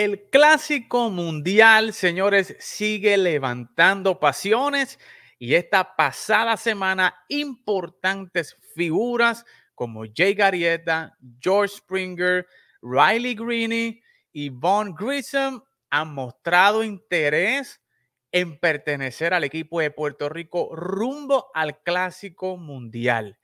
El clásico mundial, señores, sigue levantando pasiones y esta pasada semana importantes figuras como Jay Garrieta, George Springer, Riley Greene y Von Grissom han mostrado interés en pertenecer al equipo de Puerto Rico rumbo al clásico mundial.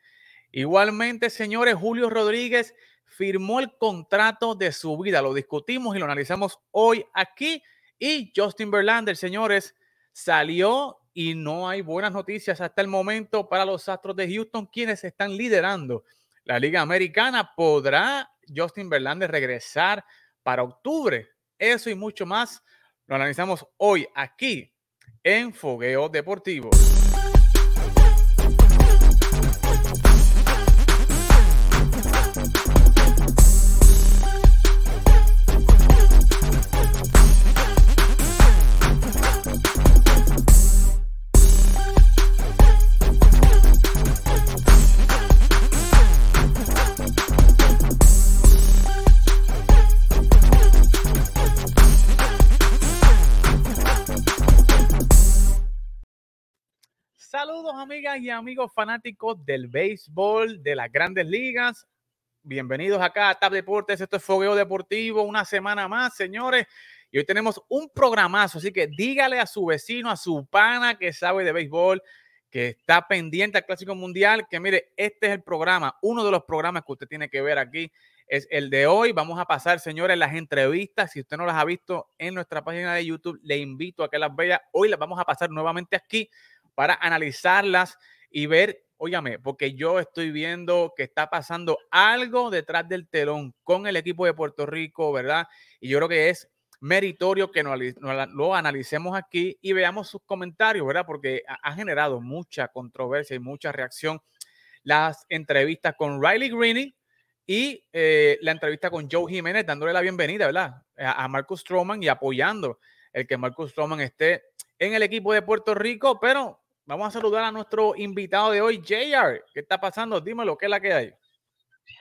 Igualmente, señores, Julio Rodríguez firmó el contrato de su vida. Lo discutimos y lo analizamos hoy aquí. Y Justin Verlander, señores, salió y no hay buenas noticias hasta el momento para los Astros de Houston, quienes están liderando la Liga Americana. ¿Podrá Justin Verlander regresar para octubre? Eso y mucho más lo analizamos hoy aquí en Fogueo Deportivo. Y amigos fanáticos del béisbol, de las grandes ligas. Bienvenidos acá a TAP Deportes. Esto es Fogueo Deportivo, una semana más, señores. Y hoy tenemos un programazo, así que dígale a su vecino, a su pana que sabe de béisbol, que está pendiente al Clásico Mundial, que mire, este es el programa, uno de los programas que usted tiene que ver aquí es el de hoy. Vamos a pasar, señores, las entrevistas. Si usted no las ha visto en nuestra página de YouTube, le invito a que las vea. Hoy las vamos a pasar nuevamente aquí para analizarlas y ver, óyame, porque yo estoy viendo que está pasando algo detrás del telón con el equipo de Puerto Rico, ¿verdad? Y yo creo que es meritorio que nos, lo analicemos aquí y veamos sus comentarios, ¿verdad? Porque ha, generado mucha controversia y mucha reacción las entrevistas con Riley Greene y eh, la entrevista con Joe Jiménez, dándole la bienvenida, ¿verdad? A, a Marcus Stroman y apoyando el que Marcus Stroman esté en el equipo de Puerto Rico, pero Vamos a saludar a nuestro invitado de hoy, JR. ¿Qué está pasando? Dímelo, ¿qué es la que hay?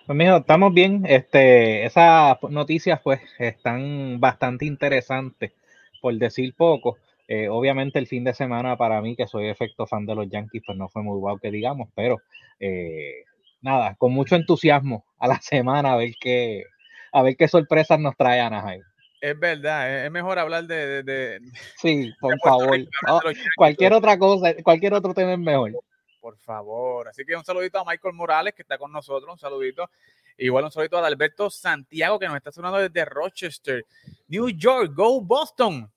Pues mijo, estamos bien. Este, esas noticias pues están bastante interesantes, por decir poco. Eh, obviamente el fin de semana para mí, que soy efecto fan de los Yankees, pues no fue muy guau que digamos, pero eh, nada, con mucho entusiasmo a la semana a ver qué, a ver qué sorpresas nos trae Anaheim. Es verdad, es mejor hablar de. sí, por favor. cualquier otra cosa, cualquier otro tema es mejor. Por favor. Así que un saludito a Michael Morales, que está con nosotros. Un saludito. Igual un saludito a Alberto Santiago, que nos está sonando desde Rochester, New York. Go Boston.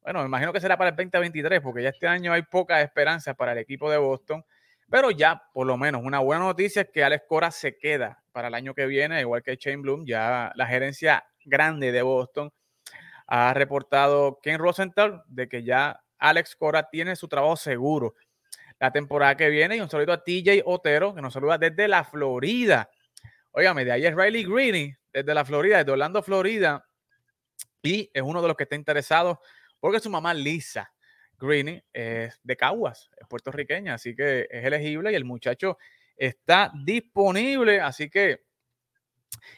Bueno, me imagino que será para el 2023, porque ya este año hay poca esperanza para el equipo de Boston. Pero ya, por lo menos, una buena noticia es que Alex Cora se queda para el año que viene, igual que Shane Bloom. Ya la gerencia grande de Boston ha reportado Ken Rosenthal de que ya Alex Cora tiene su trabajo seguro la temporada que viene. Y un saludo a TJ Otero, que nos saluda desde la Florida. Óigame, de ahí es Riley Greene, desde la Florida, desde Orlando, Florida. Y es uno de los que está interesado porque su mamá Lisa Greene es de Caguas, es puertorriqueña, así que es elegible y el muchacho está disponible. Así que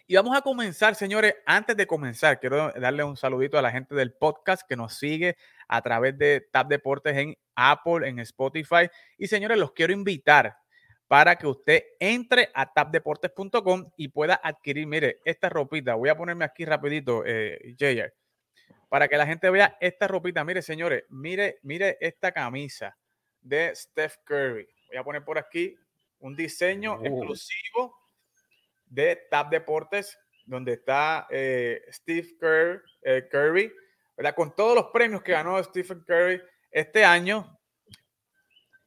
y vamos a comenzar, señores. Antes de comenzar, quiero darle un saludito a la gente del podcast que nos sigue a través de Tap Deportes en Apple, en Spotify. Y señores, los quiero invitar para que usted entre a tapdeportes.com y pueda adquirir, mire, esta ropita. Voy a ponerme aquí rapidito, eh, para que la gente vea esta ropita. Mire, señores, mire, mire esta camisa de Steph Curry. Voy a poner por aquí un diseño oh. exclusivo de TAP Deportes, donde está eh, Steve eh, Curry, ¿verdad? con todos los premios que ganó Stephen Curry este año,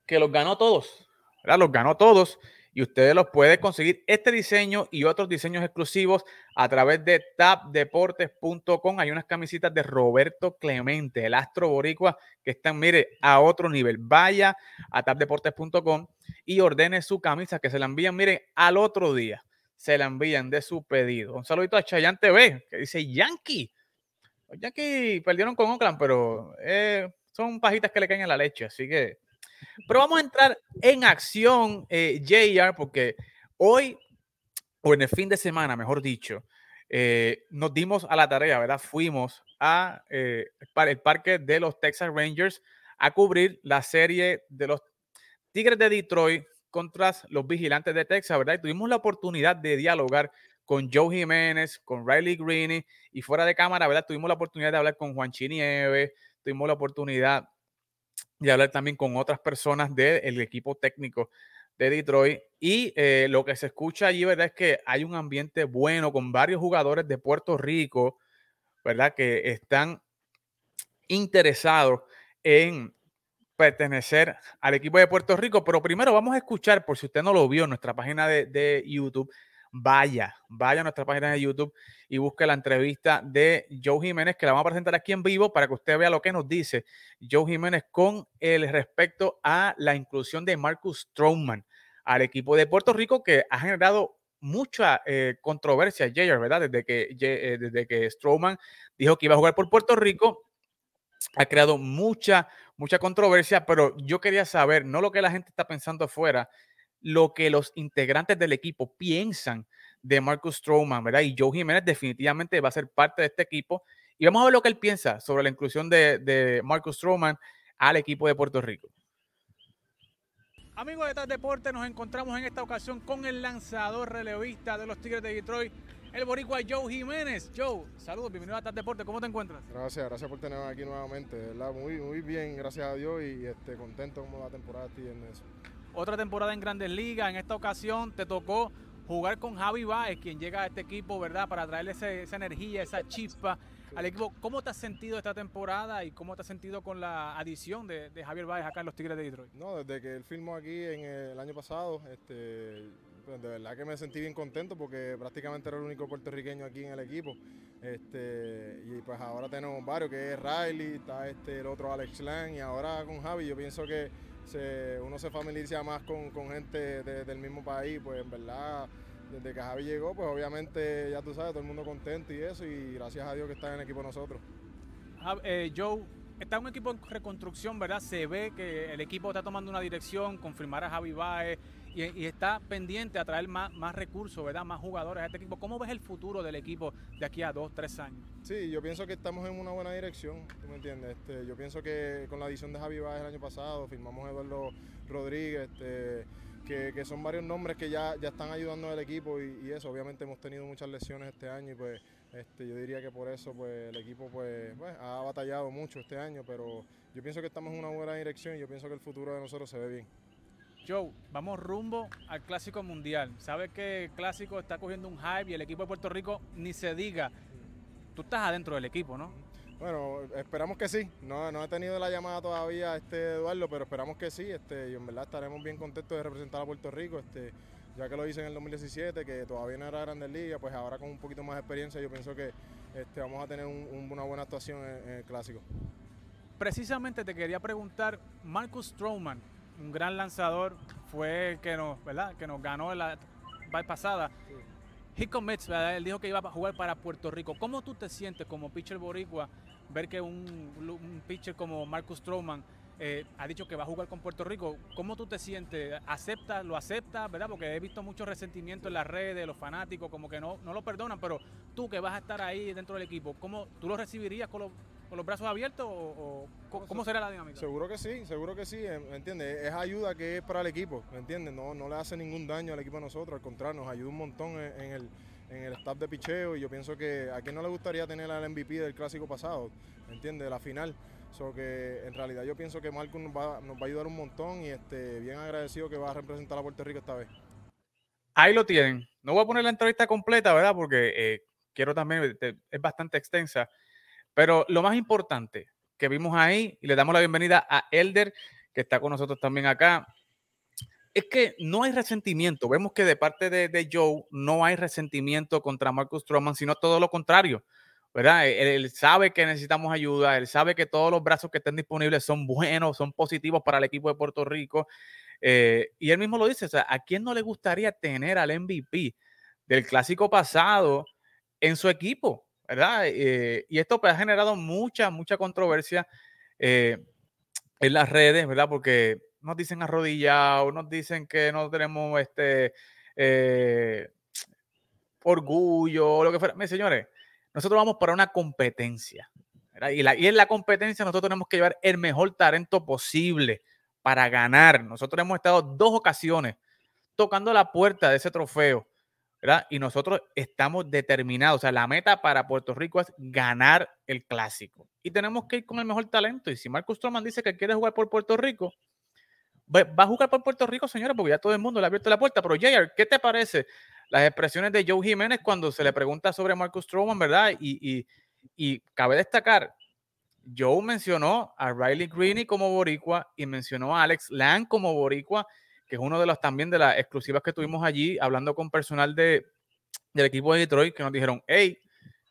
que los ganó todos, ¿verdad? los ganó todos. Y ustedes los pueden conseguir este diseño y otros diseños exclusivos a través de tapdeportes.com. Hay unas camisitas de Roberto Clemente, el astro boricua, que están, mire, a otro nivel. Vaya a tapdeportes.com y ordene su camisa que se la envían, mire, al otro día se la envían de su pedido. Un saludito a Chayanne TV, que dice Yankee. Los Yankees perdieron con Oakland, pero eh, son pajitas que le caen a la leche, así que... Pero vamos a entrar en acción, eh, JR, porque hoy, o en el fin de semana, mejor dicho, eh, nos dimos a la tarea, ¿verdad? Fuimos a eh, el parque de los Texas Rangers a cubrir la serie de los Tigres de Detroit contra los Vigilantes de Texas, ¿verdad? Tuvimos la oportunidad de dialogar con Joe Jiménez, con Riley Greene y fuera de cámara, ¿verdad? Tuvimos la oportunidad de hablar con Juan Chinieves, tuvimos la oportunidad de hablar también con otras personas del equipo técnico de Detroit. Y eh, lo que se escucha allí, ¿verdad? Es que hay un ambiente bueno con varios jugadores de Puerto Rico, ¿verdad? Que están interesados en pertenecer al equipo de Puerto Rico. Pero primero vamos a escuchar, por si usted no lo vio en nuestra página de, YouTube, vaya, vaya a nuestra página de YouTube y busque la entrevista de Joe Jiménez, que la vamos a presentar aquí en vivo para que usted vea lo que nos dice Joe Jiménez con el respecto a la inclusión de Marcus Stroman al equipo de Puerto Rico, que ha generado mucha eh, controversia, Jayer, ¿verdad? Desde que, eh, desde que Strowman dijo que iba a jugar por Puerto Rico, ha creado mucha, mucha controversia, pero yo quería saber, no lo que la gente está pensando afuera, lo que los integrantes del equipo piensan de Marcus Stroman, ¿verdad? Y Joe Jiménez definitivamente va a ser parte de este equipo. Y vamos a ver lo que él piensa sobre la inclusión de, de Marcus Stroman al equipo de Puerto Rico. Amigos de TAS Deporte, nos encontramos en esta ocasión con el lanzador relevista de los Tigres de Detroit, el boricua Joe Jiménez. Joe, saludos, bienvenido a TAS Deporte, ¿cómo te encuentras? Gracias, gracias por tenerme aquí nuevamente, ¿verdad? Muy, muy bien, gracias a Dios y este, contento como la temporada estoy en eso otra temporada en Grandes Ligas. En esta ocasión te tocó jugar con Javi Baez, quien llega a este equipo, ¿verdad? Para traerle esa energía, esa chispa al equipo. ¿Cómo te has sentido esta temporada y cómo te has sentido con la adición de, Javier Baez acá en los Tigres de Detroit? No, desde que él firmó aquí en el año pasado, este, pues de verdad que me sentí bien contento porque prácticamente era el único puertorriqueño aquí en el equipo. Este, y pues ahora tenemos varios, que es Riley, está este, el otro Alex Lang y ahora con Javi yo pienso que uno se familiariza más con, gente del mismo país, pues en verdad, desde que Javi llegó, pues obviamente ya tú sabes, todo el mundo contento y eso, y gracias a Dios que está en el equipo nosotros. Eh, Joe, está un equipo en reconstrucción, ¿verdad? Se ve que el equipo está tomando una dirección, confirmar a Javi Baez, y, está pendiente a traer más, recursos, ¿verdad? Más jugadores a este equipo. ¿Cómo ves el futuro del equipo de aquí a dos, tres años? Sí, yo pienso que estamos en una buena dirección, ¿tú me entiendes? Este, yo pienso que con la adición de Javi Báez el año pasado, firmamos a Eduardo Rodríguez, este, que, son varios nombres que ya, ya están ayudando al equipo y, eso, obviamente hemos tenido muchas lesiones este año y pues este, yo diría que por eso pues, el equipo pues, pues, ha batallado mucho este año, pero yo pienso que estamos en una buena dirección y yo pienso que el futuro de nosotros se ve bien. Joe, vamos rumbo al Clásico Mundial. Sabes que el Clásico está cogiendo un hype y el equipo de Puerto Rico ni se diga. Tú estás adentro del equipo, ¿no? Bueno, esperamos que sí. No, no he tenido la llamada todavía este Eduardo, pero esperamos que sí. Este, y en verdad estaremos bien contentos de representar a Puerto Rico. Este, ya que lo hice en el 2017, que todavía no era Grandes Ligas, pues ahora con un poquito más de experiencia yo pienso que este, vamos a tener una buena actuación en, en el Clásico. Precisamente te quería preguntar, Marcus Stroman, un gran lanzador, fue el que nos, ¿verdad? que nos ganó en la pasada. Sí. He commits, él dijo que iba a jugar para Puerto Rico. ¿Cómo tú te sientes como pitcher boricua ver que un, pitcher como Marcus Stroman eh, ha dicho que va a jugar con Puerto Rico? ¿Cómo tú te sientes? ¿Aceptas? ¿Lo aceptas? ¿Verdad? Porque he visto mucho resentimiento en las redes, los fanáticos, como que no, no lo perdonan, pero tú que vas a estar ahí dentro del equipo, ¿cómo tú lo recibirías con los con los brazos abiertos o, cómo será la dinámica? Seguro que sí, seguro que sí, ¿me entiendes? Es ayuda que es para el equipo, ¿me entiendes? No, no le hace ningún daño al equipo a nosotros, al contrario, nos ayuda un montón en, el, en el staff de picheo y yo pienso que a quien no le gustaría tener al MVP del clásico pasado, ¿me entiendes? De la final. So que en realidad yo pienso que Marco nos va, nos va a ayudar un montón y este, bien agradecido que va a representar a Puerto Rico esta vez. Ahí lo tienen. No voy a poner la entrevista completa, ¿verdad? Porque eh, quiero también, es bastante extensa. Pero lo más importante que vimos ahí, y le damos la bienvenida a Elder, que está con nosotros también acá, es que no hay resentimiento. Vemos que de parte de, Joe no hay resentimiento contra Marcus Stroman, sino todo lo contrario. ¿verdad? Él, sabe que necesitamos ayuda, él sabe que todos los brazos que estén disponibles son buenos, son positivos para el equipo de Puerto Rico. Eh, y él mismo lo dice, ¿a quién no le gustaría tener al MVP del clásico pasado en su equipo? ¿Verdad? Eh, y esto pues, ha generado mucha, mucha controversia eh, en las redes, ¿verdad? Porque nos dicen arrodillados, nos dicen que no tenemos este, eh, orgullo, lo que fuera. Miren, señores, nosotros vamos para una competencia. Y en la competencia nosotros tenemos que llevar el mejor talento posible para ganar. Nosotros hemos estado dos ocasiones tocando la puerta de ese trofeo, Y nosotros estamos determinados. O sea, la meta para Puerto Rico es ganar el clásico. Y tenemos que ir con el mejor talento. Y si Marcus Stroman dice que quiere jugar por Puerto Rico, va a jugar por Puerto Rico, señora, porque ya todo el mundo le ha abierto la puerta. Pero, Jayar, ¿qué te parece las expresiones de Joe Jiménez cuando se le pregunta sobre Marcus Stroman, verdad? Y, y, y cabe destacar Joe mencionó a Riley Greene como boricua y mencionó a Alex Lang como boricua, que es uno de los también de las exclusivas que tuvimos allí, hablando con personal de, del equipo de Detroit, que nos dijeron, hey,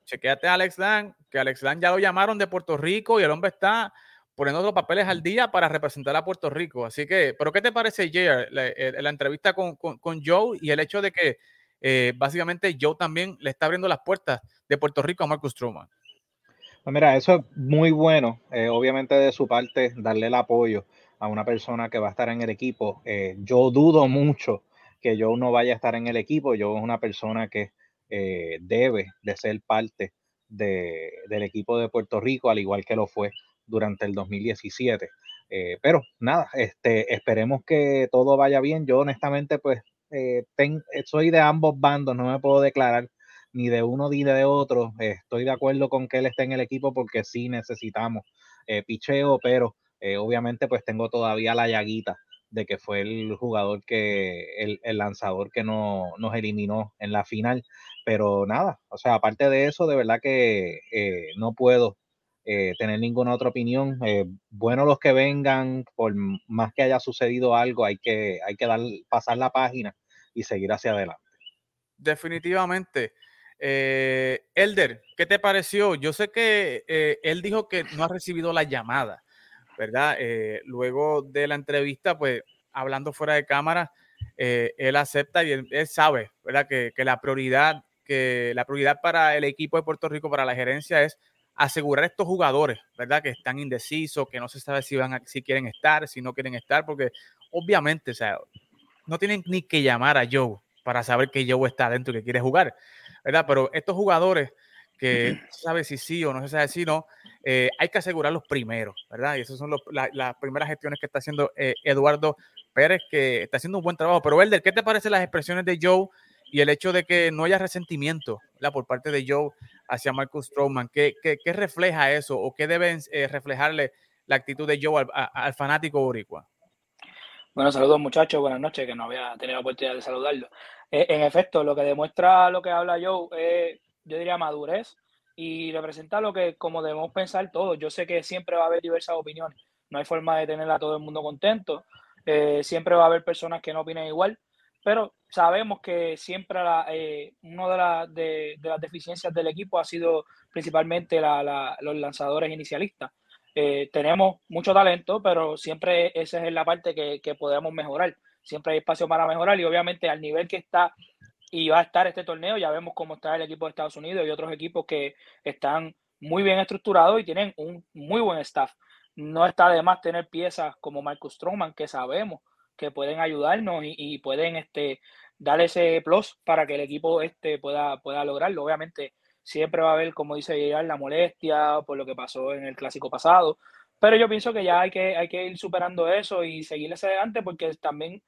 chequeate a Alex Lang, que Alex Lang ya lo llamaron de Puerto Rico y el hombre está poniendo los papeles al día para representar a Puerto Rico. Así que, ¿pero qué te parece, Jair, la, la, entrevista con, con, Joe y el hecho de que eh, básicamente Joe también le está abriendo las puertas de Puerto Rico a Marcus Stroman? Pues mira, eso es muy bueno. Eh, obviamente de su parte, darle el apoyo a una persona que va a estar en el equipo. Eh, yo dudo mucho que yo no vaya a estar en el equipo. Yo es una persona que eh, debe de ser parte de, del equipo de Puerto Rico, al igual que lo fue durante el 2017. pero nada, este, esperemos que todo vaya bien. Yo honestamente, pues, soy de ambos bandos, no me puedo declarar ni de uno ni de otro. estoy de acuerdo con que él esté en el equipo porque sí necesitamos eh, picheo, pero eh, obviamente pues tengo todavía la llaguita de que fue el jugador que, el, el lanzador que no, nos eliminó en la final. Pero nada, o sea, aparte de eso, de verdad que eh, no puedo tener ninguna otra opinión. bueno los que vengan, por más que haya sucedido algo, hay que, hay que dar, pasar la página y seguir hacia adelante. Definitivamente. Eh, Elder, ¿qué te pareció? Yo sé que eh, él dijo que no ha recibido la llamada, ¿verdad? Eh, luego de la entrevista, pues hablando fuera de cámara, él acepta y él, sabe, ¿verdad? Que, la prioridad, que la prioridad para el equipo de Puerto Rico, para la gerencia, es asegurar a estos jugadores, ¿verdad? Que están indecisos, que no se sabe si van si quieren estar, si no quieren estar, porque obviamente, o sea, no tienen ni que llamar a Joe para saber que Joe está dentro y que quiere jugar. ¿verdad? Pero estos jugadores que no se sabe si sí o no se sabe si no, eh, hay que asegurarlos primero, ¿verdad? Y esas son las primeras gestiones que está haciendo eh, Eduardo Pérez, que está haciendo un buen trabajo. Pero, Elder, ¿qué te parecen las expresiones de Joe y el hecho de que no haya resentimiento ¿verdad? por parte de Joe hacia Marcus Stroman? ¿Qué, qué, refleja eso o qué deben eh, reflejarle la actitud de Joe al, fanático boricua? Bueno, saludos muchachos, buenas noches, que no había tenido la oportunidad de saludarlo. En efecto, lo que demuestra lo que habla Joe es, yo diría, madurez y representa lo que como debemos pensar todos. Yo sé que siempre va a haber diversas opiniones, no hay forma de tener a todo el mundo contento, eh, siempre va a haber personas que no opinen igual, pero sabemos que siempre eh, una de, las deficiencias del equipo ha sido principalmente los lanzadores inicialistas. tenemos mucho talento, pero siempre esa es la parte que, que podemos mejorar siempre hay espacio para mejorar y obviamente al nivel que está y va a estar este torneo, ya vemos cómo está el equipo de Estados Unidos y otros equipos que están muy bien estructurados y tienen un muy buen staff. No está de más tener piezas como Marcus Stroman, que sabemos que pueden ayudarnos y, pueden este, dar ese plus para que el equipo este pueda, pueda lograrlo. Obviamente, siempre va a haber, como dice llegar la molestia por lo que pasó en el clásico pasado, pero yo pienso que ya hay que, hay que ir superando eso y seguir hacia adelante porque también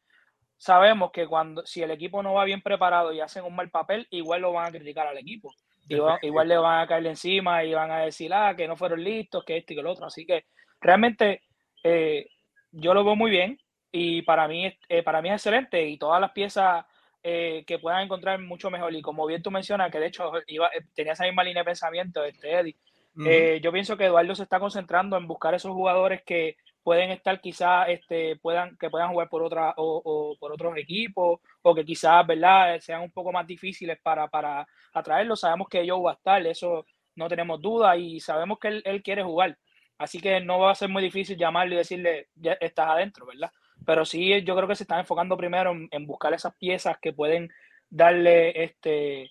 sabemos que cuando si el equipo no va bien preparado y hacen un mal papel, igual lo van a criticar al equipo. Igual, le van a caer encima y van a decir, ah, que no fueron listos, que esto y que lo otro. Así que realmente eh, yo lo veo muy bien y para mí, eh, para mí es excelente y todas las piezas eh, que puedan encontrar mucho mejor. Y como bien tú mencionas, que de hecho iba, tenía esa misma línea de pensamiento, este Eddie, yo pienso que Eduardo se está concentrando en buscar esos jugadores que pueden estar quizás este, puedan, que puedan jugar por otra o, por otros equipos o que quizás verdad sean un poco más difíciles para, para atraerlos. Sabemos que ellos va a estar, eso no tenemos duda y sabemos que él, quiere jugar. Así que no va a ser muy difícil llamarle y decirle, ya estás adentro, ¿verdad? Pero sí, yo creo que se están enfocando primero en, buscar esas piezas que pueden darle, este,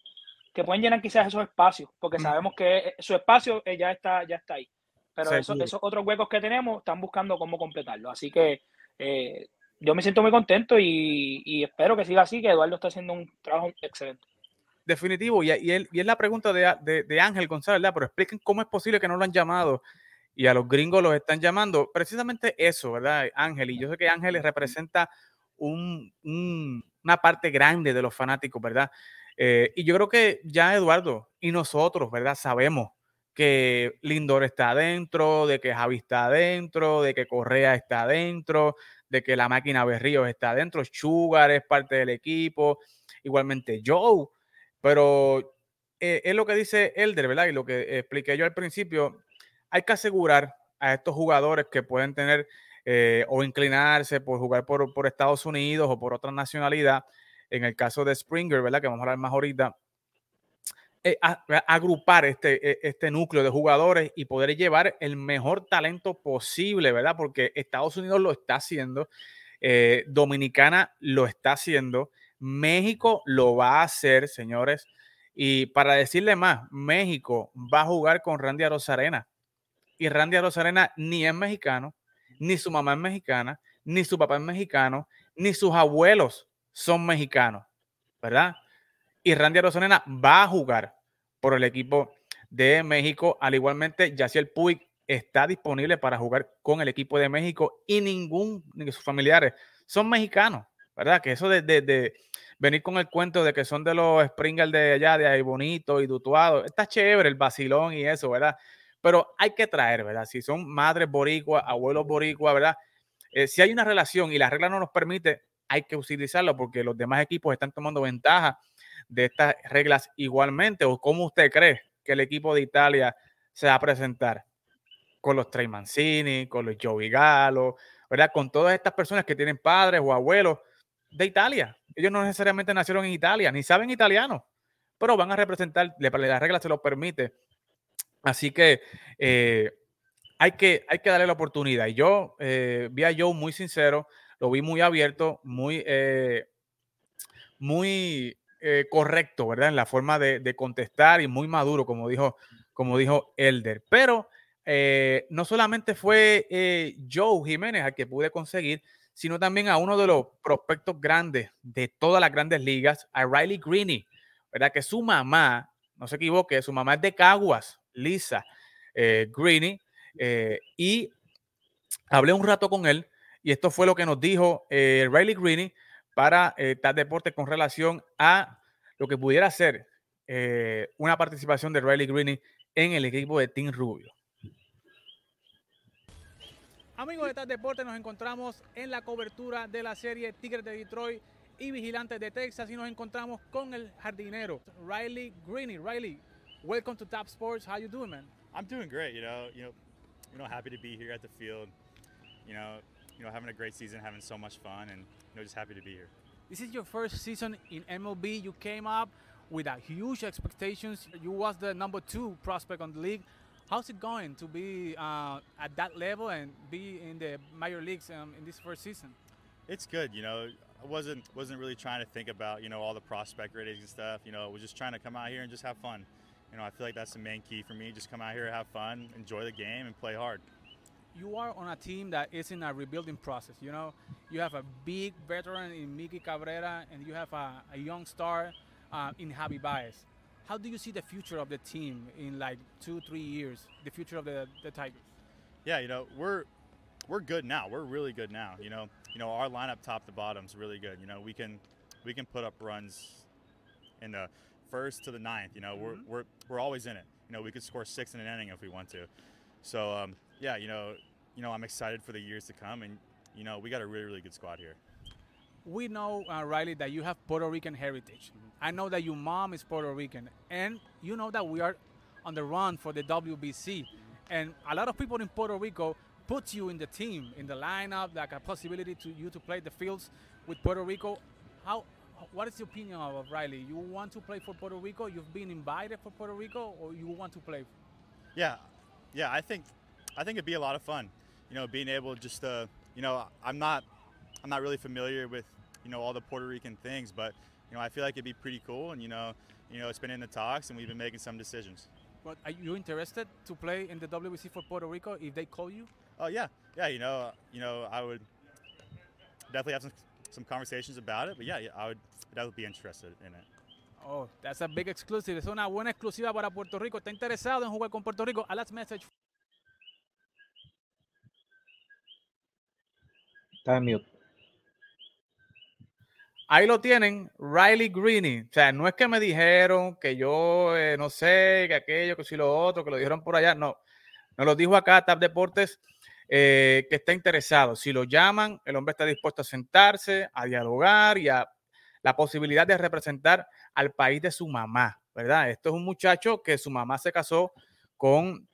que pueden llenar quizás esos espacios, porque sabemos que su espacio eh, ya está, ya está ahí. Pero esos otros huecos que tenemos están buscando cómo completarlo. Así que eh, yo me siento muy contento y, espero que siga así, que Eduardo está haciendo un trabajo excelente. definitivo. Y, y, y es la pregunta de, de, Ángel González, ¿verdad? Pero expliquen cómo es posible que no lo han llamado y a los gringos los están llamando. Precisamente eso, ¿verdad, Ángel? Y yo sé que Ángel representa un, una parte grande de los fanáticos, ¿verdad? Eh, y yo creo que ya Eduardo y nosotros, ¿verdad? Sabemos que Lindor está adentro, de que Javi está adentro, de que Correa está adentro, de que la máquina Berríos está adentro, Sugar es parte del equipo, igualmente Joe, pero eh, es lo que dice Elder, ¿verdad? Y lo que expliqué yo al principio, hay que asegurar a estos jugadores que pueden tener eh, o inclinarse por jugar por, por, Estados Unidos o por otra nacionalidad, en el caso de Springer, ¿verdad? Que vamos a hablar más ahorita, eh, agrupar este, e, este núcleo de jugadores y poder llevar el mejor talento posible, ¿verdad? Porque Estados Unidos lo está haciendo, Dominicana lo está haciendo, México lo va a hacer, señores. Y para decirle más, México va a jugar con Randy Arozarena. Y Randy Arozarena ni es mexicano, ni su mamá es mexicana, ni su papá es mexicano, ni sus abuelos son mexicanos, ¿verdad? Y Randy Arozarena va a jugar por el equipo de México. Al igualmente, Yaciel Puig está disponible para jugar con el equipo de México y ningún de sus familiares son mexicanos. ¿verdad? Que eso de, venir con el cuento de que son de los Springer de allá, de ahí bonito y dutuado, está chévere el vacilón y eso, ¿verdad? Pero hay que traer, ¿verdad? Si son madres boricuas, abuelos boricuas, ¿verdad? Eh, si hay una relación y la regla no nos permite, hay que utilizarlo porque los demás equipos están tomando ventaja de estas reglas igualmente. ¿O cómo usted cree que el equipo de Italia se va a presentar? Con los Trey Mancini, con los Joey Galo, ¿verdad? Con todas estas personas que tienen padres o abuelos de Italia. Ellos no necesariamente nacieron en Italia, ni saben italiano, pero van a representar, la regla se lo permite. Así que eh, hay que, hay que darle la oportunidad. Y yo eh, vi a Joe muy sincero, lo vi muy abierto, muy, eh, muy correcto, ¿verdad? En la forma de, contestar y muy maduro, como dijo, como dijo Elder. Pero no solamente fue Joe Jiménez al que pude conseguir, sino también a uno de los prospectos grandes de todas las grandes ligas, a Riley Greeny, ¿verdad? Que su mamá, no se equivoque, su mamá es de Caguas, Lisa eh, Greeny, eh, y hablé un rato con él, y esto fue lo que nos dijo eh, Riley Greeny para eh, tal deporte con relación a lo que pudiera ser una participación de Riley Greeny en el equipo de Team Rubio. Amigos de TAD Deporte, nos encontramos en la cobertura de la serie Tigres de Detroit y Vigilantes de Texas y nos encontramos con el jardinero Riley Greeny. Riley, welcome to Top Sports. How you doing, man? I'm doing great. You know, you know, you know, happy to be here at the field. You know, you know, having a great season, having so much fun, and you know, just happy to be here. This is your first season in MLB. You came up with a huge expectations. You was the number two prospect on the league. How's it going to be uh, at that level and be in the major leagues um, in this first season? It's good. You know, I wasn't wasn't really trying to think about you know all the prospect ratings and stuff. You know, I was just trying to come out here and just have fun. You know, I feel like that's the main key for me. Just come out here, have fun, enjoy the game, and play hard. You are on a team that is in a rebuilding process. You know, you have a big veteran in Miki Cabrera, and you have a, a young star uh, in Javi Baez how do you see the future of the team in like two, three years? The future of the, the Tigers? Yeah, you know, we're we're good now. We're really good now. You know, you know, our lineup top to bottom is really good. You know, we can we can put up runs in the first to the ninth. You know, mm-hmm. we're we're we're always in it. You know, we could score six in an inning if we want to. So um, yeah, you know, you know, I'm excited for the years to come, and you know, we got a really really good squad here we know, uh, Riley, that you have Puerto Rican heritage. I know that your mom is Puerto Rican, and you know that we are on the run for the WBC. And a lot of people in Puerto Rico put you in the team, in the lineup, like a possibility to you to play the fields with Puerto Rico. How? What is your opinion of Riley? You want to play for Puerto Rico? You've been invited for Puerto Rico, or you want to play? Yeah, yeah. I think, I think it'd be a lot of fun. You know, being able just to, you know, I'm not, I'm not really familiar with you know all the Puerto Rican things, but you know I feel like it'd be pretty cool, and you know you know it's been in the talks, and we've been making some decisions. But are you interested to play in the WBC for Puerto Rico if they call you? Oh yeah, yeah. You know, you know, I would definitely have some some conversations about it. But yeah, yeah I would definitely be interested in it. Oh, that's a big exclusive. Es una buena exclusiva para Puerto Rico. ¿Está interesado en jugar con Puerto Rico? A last message. Ahí lo tienen, Riley Greeny. O sea, no es que me dijeron que yo eh, no sé, que aquello, que si lo otro, que lo dijeron por allá. No, nos lo dijo acá Tap Deportes eh, que está interesado. Si lo llaman, el hombre está dispuesto a sentarse, a dialogar y a la posibilidad de representar al país de su mamá, ¿verdad? Esto es un muchacho que su mamá se casó con,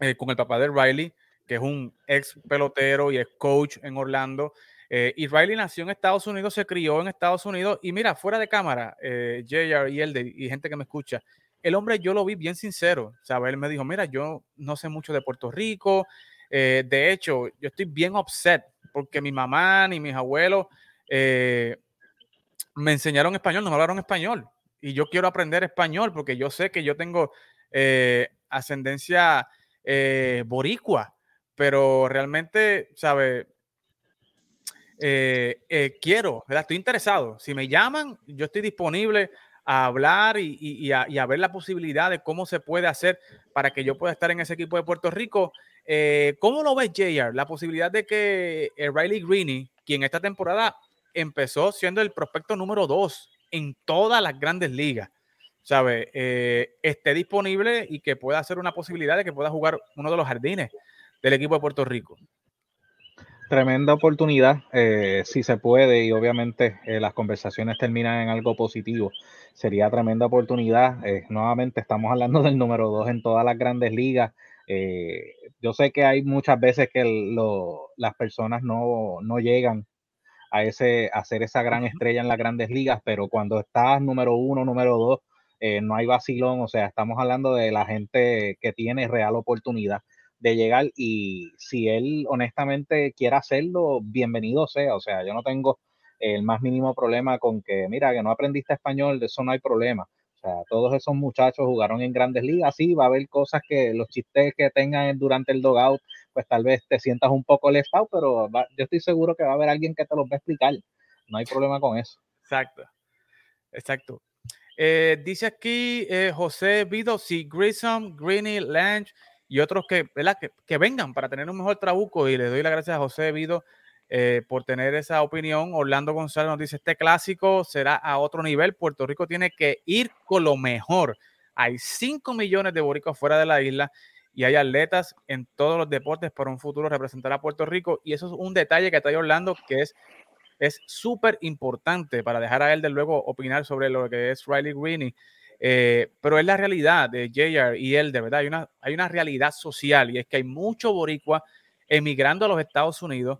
eh, con el papá de Riley, que es un ex pelotero y es coach en Orlando. Eh, y Riley nació en Estados Unidos, se crió en Estados Unidos. Y mira, fuera de cámara, eh, y el y gente que me escucha, el hombre yo lo vi bien sincero. ¿sabes? Él me dijo, mira, yo no sé mucho de Puerto Rico. Eh, de hecho, yo estoy bien upset porque mi mamá ni mis abuelos eh, me enseñaron español, no me hablaron español. Y yo quiero aprender español porque yo sé que yo tengo eh, ascendencia boricua, pero realmente, ¿sabe? Eh, eh, quiero, estoy interesado. Si me llaman, yo estoy disponible a hablar y, y- a, ver la posibilidad de cómo se puede hacer para que yo pueda estar en ese equipo de Puerto Rico. Eh, ¿Cómo lo ves, JR? La posibilidad de que Riley Greeny, quien esta temporada empezó siendo el prospecto número dos en todas las grandes ligas, ¿sabe? Esté disponible y que pueda ser una posibilidad de que pueda jugar uno de los jardines del equipo de Puerto Rico. Tremenda oportunidad, eh, si se puede, y obviamente eh, las conversaciones terminan en algo positivo. Sería tremenda oportunidad. Eh, nuevamente estamos hablando del número dos en todas las grandes ligas. Yo sé que hay muchas veces que lo- las personas no, no llegan a, ese, a ser esa gran estrella en las grandes ligas, pero cuando estás número uno, número dos, eh, no hay vacilón. O sea, estamos hablando de la gente que tiene real oportunidad de llegar y si él honestamente quiere hacerlo, bienvenido sea. O sea, yo no tengo el más mínimo problema con que, mira, que no aprendiste español, de eso no hay problema. O sea, todos esos muchachos jugaron en grandes ligas, sí, va a haber cosas que los chistes que tengan durante el dogout, pues tal vez te sientas un poco left out, pero yo estoy seguro que va a haber alguien que te los va a explicar. No hay problema con eso. Exacto. Exacto. Eh, dice aquí eh, José Vido, si Grissom, Greeny, Lange y otros que, ¿verdad? Que, que vengan para tener un mejor trabuco y le doy las gracias a José Vido eh, por tener esa opinión. Orlando González nos dice, este clásico será a otro nivel. Puerto Rico tiene que ir con lo mejor. Hay 5 millones de boricos fuera de la isla y hay atletas en todos los deportes para un futuro representar a Puerto Rico. Y eso es un detalle que trae Orlando que es es súper importante para dejar a él de luego opinar sobre lo que es Riley Greeny. Eh, pero es la realidad de JR y él, de verdad, hay una, hay una realidad social y es que hay mucho boricua emigrando a los Estados Unidos,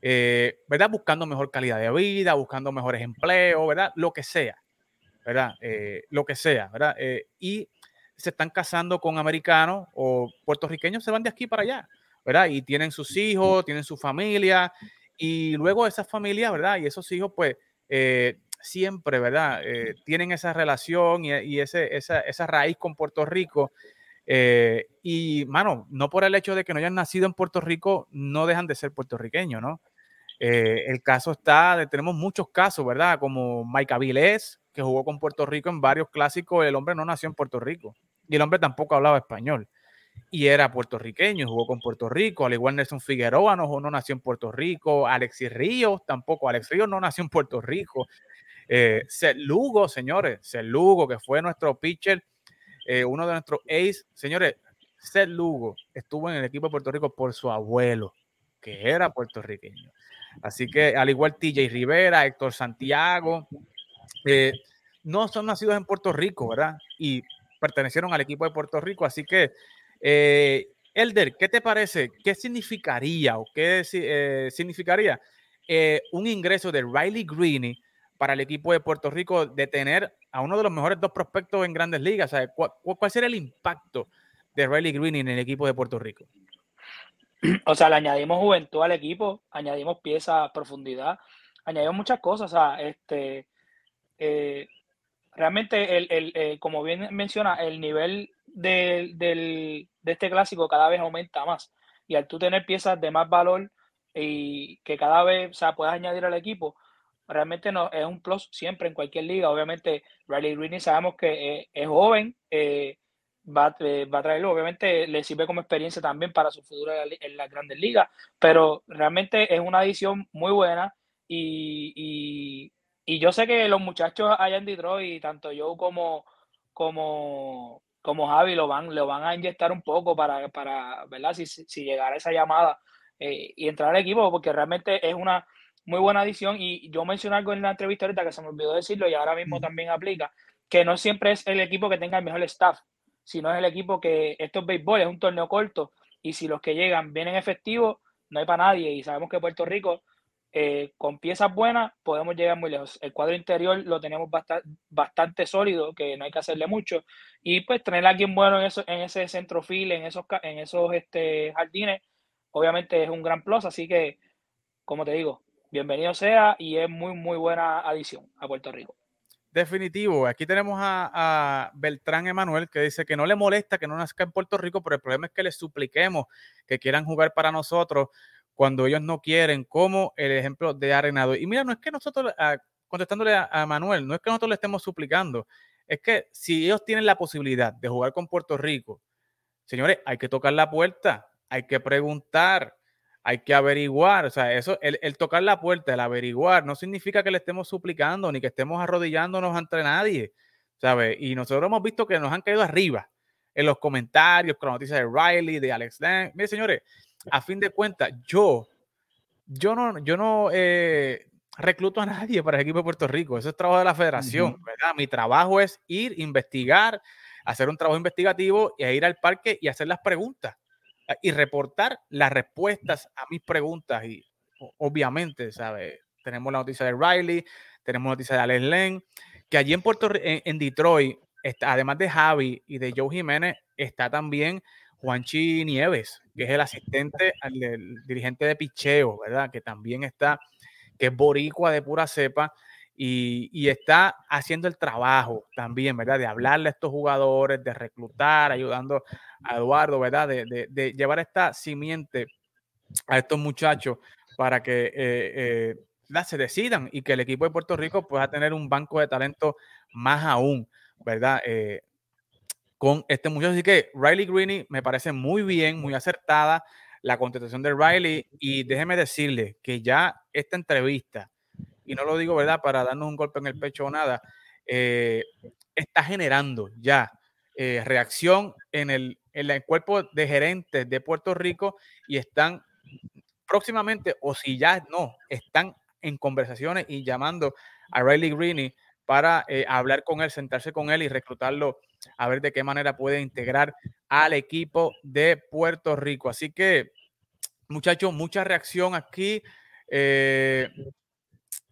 eh, ¿verdad? Buscando mejor calidad de vida, buscando mejores empleos, ¿verdad? Lo que sea, ¿verdad? Eh, lo que sea, ¿verdad? Y se están casando con americanos o puertorriqueños, se van de aquí para allá, ¿verdad? Y tienen sus hijos, tienen su familia, y luego esas familias, ¿verdad? Y esos hijos, pues, eh, siempre, ¿verdad? Eh, tienen esa relación y, y ese, esa, esa raíz con Puerto Rico. eh, y, mano, no por el hecho de que no hayan nacido en Puerto Rico, no dejan de ser puertorriqueños, ¿no? Eh, el caso está, de- tenemos muchos casos, ¿verdad? Como Mike Avilés, que jugó con Puerto Rico en varios clásicos, el hombre no nació en Puerto Rico y el hombre tampoco hablaba español y era puertorriqueño, jugó con Puerto Rico, al igual Nelson Figueroa no, no nació en Puerto Rico, Alexis Ríos tampoco, Alex Ríos no nació en Puerto Rico, eh, Seth Lugo, señores, Seth Lugo, que fue nuestro pitcher, eh, uno de nuestros ace, señores, Seth Lugo estuvo en el equipo de Puerto Rico por su abuelo, que era puertorriqueño. Así que al igual TJ Rivera, Héctor Santiago, eh, no son nacidos en Puerto Rico, ¿verdad? Y pertenecieron al equipo de Puerto Rico, así que eh, Elder, ¿qué te parece? ¿Qué significaría o qué eh, significaría un ingreso de Riley Greeny para el equipo de Puerto Rico de tener a uno de los mejores dos prospectos en grandes ligas? ¿cuál, cuál será el impacto de Riley Greeny en el equipo de Puerto Rico? O sea, le añadimos juventud al equipo, añadimos pieza, profundidad, añadimos muchas cosas. O sea, este, eh, realmente, el, el, eh, como bien menciona, el nivel del, del- de este clásico cada vez aumenta más. Y al tú tener piezas de más valor y que cada vez o sea, puedas añadir al equipo, realmente no, es un plus siempre en cualquier liga. Obviamente, Riley Greene sabemos que es, joven, eh, va, va, a traerlo, obviamente le sirve como experiencia también para su futuro en, las grandes ligas, pero realmente es una adición muy buena y, y, yo sé que los muchachos allá en Detroit, tanto yo como, como, como Javi, lo van, lo van a inyectar un poco para, para ¿verdad? Si, si llegara esa llamada eh, y entrar al equipo, porque realmente es una muy buena adición. Y yo mencioné algo en la entrevista ahorita que se me olvidó decirlo y ahora mismo también aplica, que no siempre es el equipo que tenga el mejor staff, sino es el equipo que esto es béisbol, es un torneo corto y si los que llegan vienen efectivos, no hay para nadie y sabemos que Puerto Rico eh, con piezas buenas podemos llegar muy lejos. El cuadro interior lo tenemos bastante, bastante sólido, que no hay que hacerle mucho. Y pues tener a alguien bueno en, eso, en ese centrofil, en esos, en esos este, jardines, obviamente es un gran plus. Así que, como te digo, bienvenido sea y es muy, muy buena adición a Puerto Rico. Definitivo. Aquí tenemos a, Beltrán Emanuel que dice que no le molesta que no nazca en Puerto Rico, pero el problema es que le supliquemos que quieran jugar para nosotros cuando ellos no quieren, como el ejemplo de Arenado. Y mira, no es que nosotros, contestándole a, Manuel, no es que nosotros le estemos suplicando, es que si ellos tienen la posibilidad de jugar con Puerto Rico, señores, hay que tocar la puerta, hay que preguntar, hay que averiguar. O sea, eso, el, tocar la puerta, el averiguar, no significa que le estemos suplicando ni que estemos arrodillándonos ante nadie, ¿sabes? Y nosotros hemos visto que nos han caído arriba en los comentarios con la noticia de Riley, de Alex Lang. Mire, señores, a fin de cuentas, yo, yo no, yo no eh, recluto a nadie para el equipo de Puerto Rico. Eso es trabajo de la federación, ¿verdad? Mi trabajo es ir, investigar, hacer un trabajo investigativo y ir al parque y hacer las preguntas y reportar las respuestas a mis preguntas. Y obviamente, ¿sabes? Tenemos la noticia de Riley, tenemos la noticia de Alex Len, que allí en Puerto en, en Detroit, está, además de Javi y de Joe Jiménez, está también Juanchi Nieves, que es el asistente al dirigente de picheo, ¿verdad? Que también está, que es boricua de pura cepa y, está haciendo el trabajo también, ¿verdad? De hablarle a estos jugadores, de reclutar, ayudando a Eduardo, ¿verdad? De, llevar esta simiente a estos muchachos para que eh, eh, se decidan y que el equipo de Puerto Rico pueda tener un banco de talento más aún, ¿verdad? Eh, con este muchacho. Así que Riley Greene me parece muy bien, muy acertada la contestación de Riley. Y déjeme decirle que ya esta entrevista, y no lo digo, ¿verdad?, para darnos un golpe en el pecho o nada, eh, está generando ya eh, reacción en el, en el cuerpo de gerentes de Puerto Rico y están próximamente, o si ya no, están en conversaciones y llamando a Riley Greene para eh, hablar con él, sentarse con él y reclutarlo a ver de qué manera puede integrar al equipo de Puerto Rico. Así que, muchachos, mucha reacción aquí.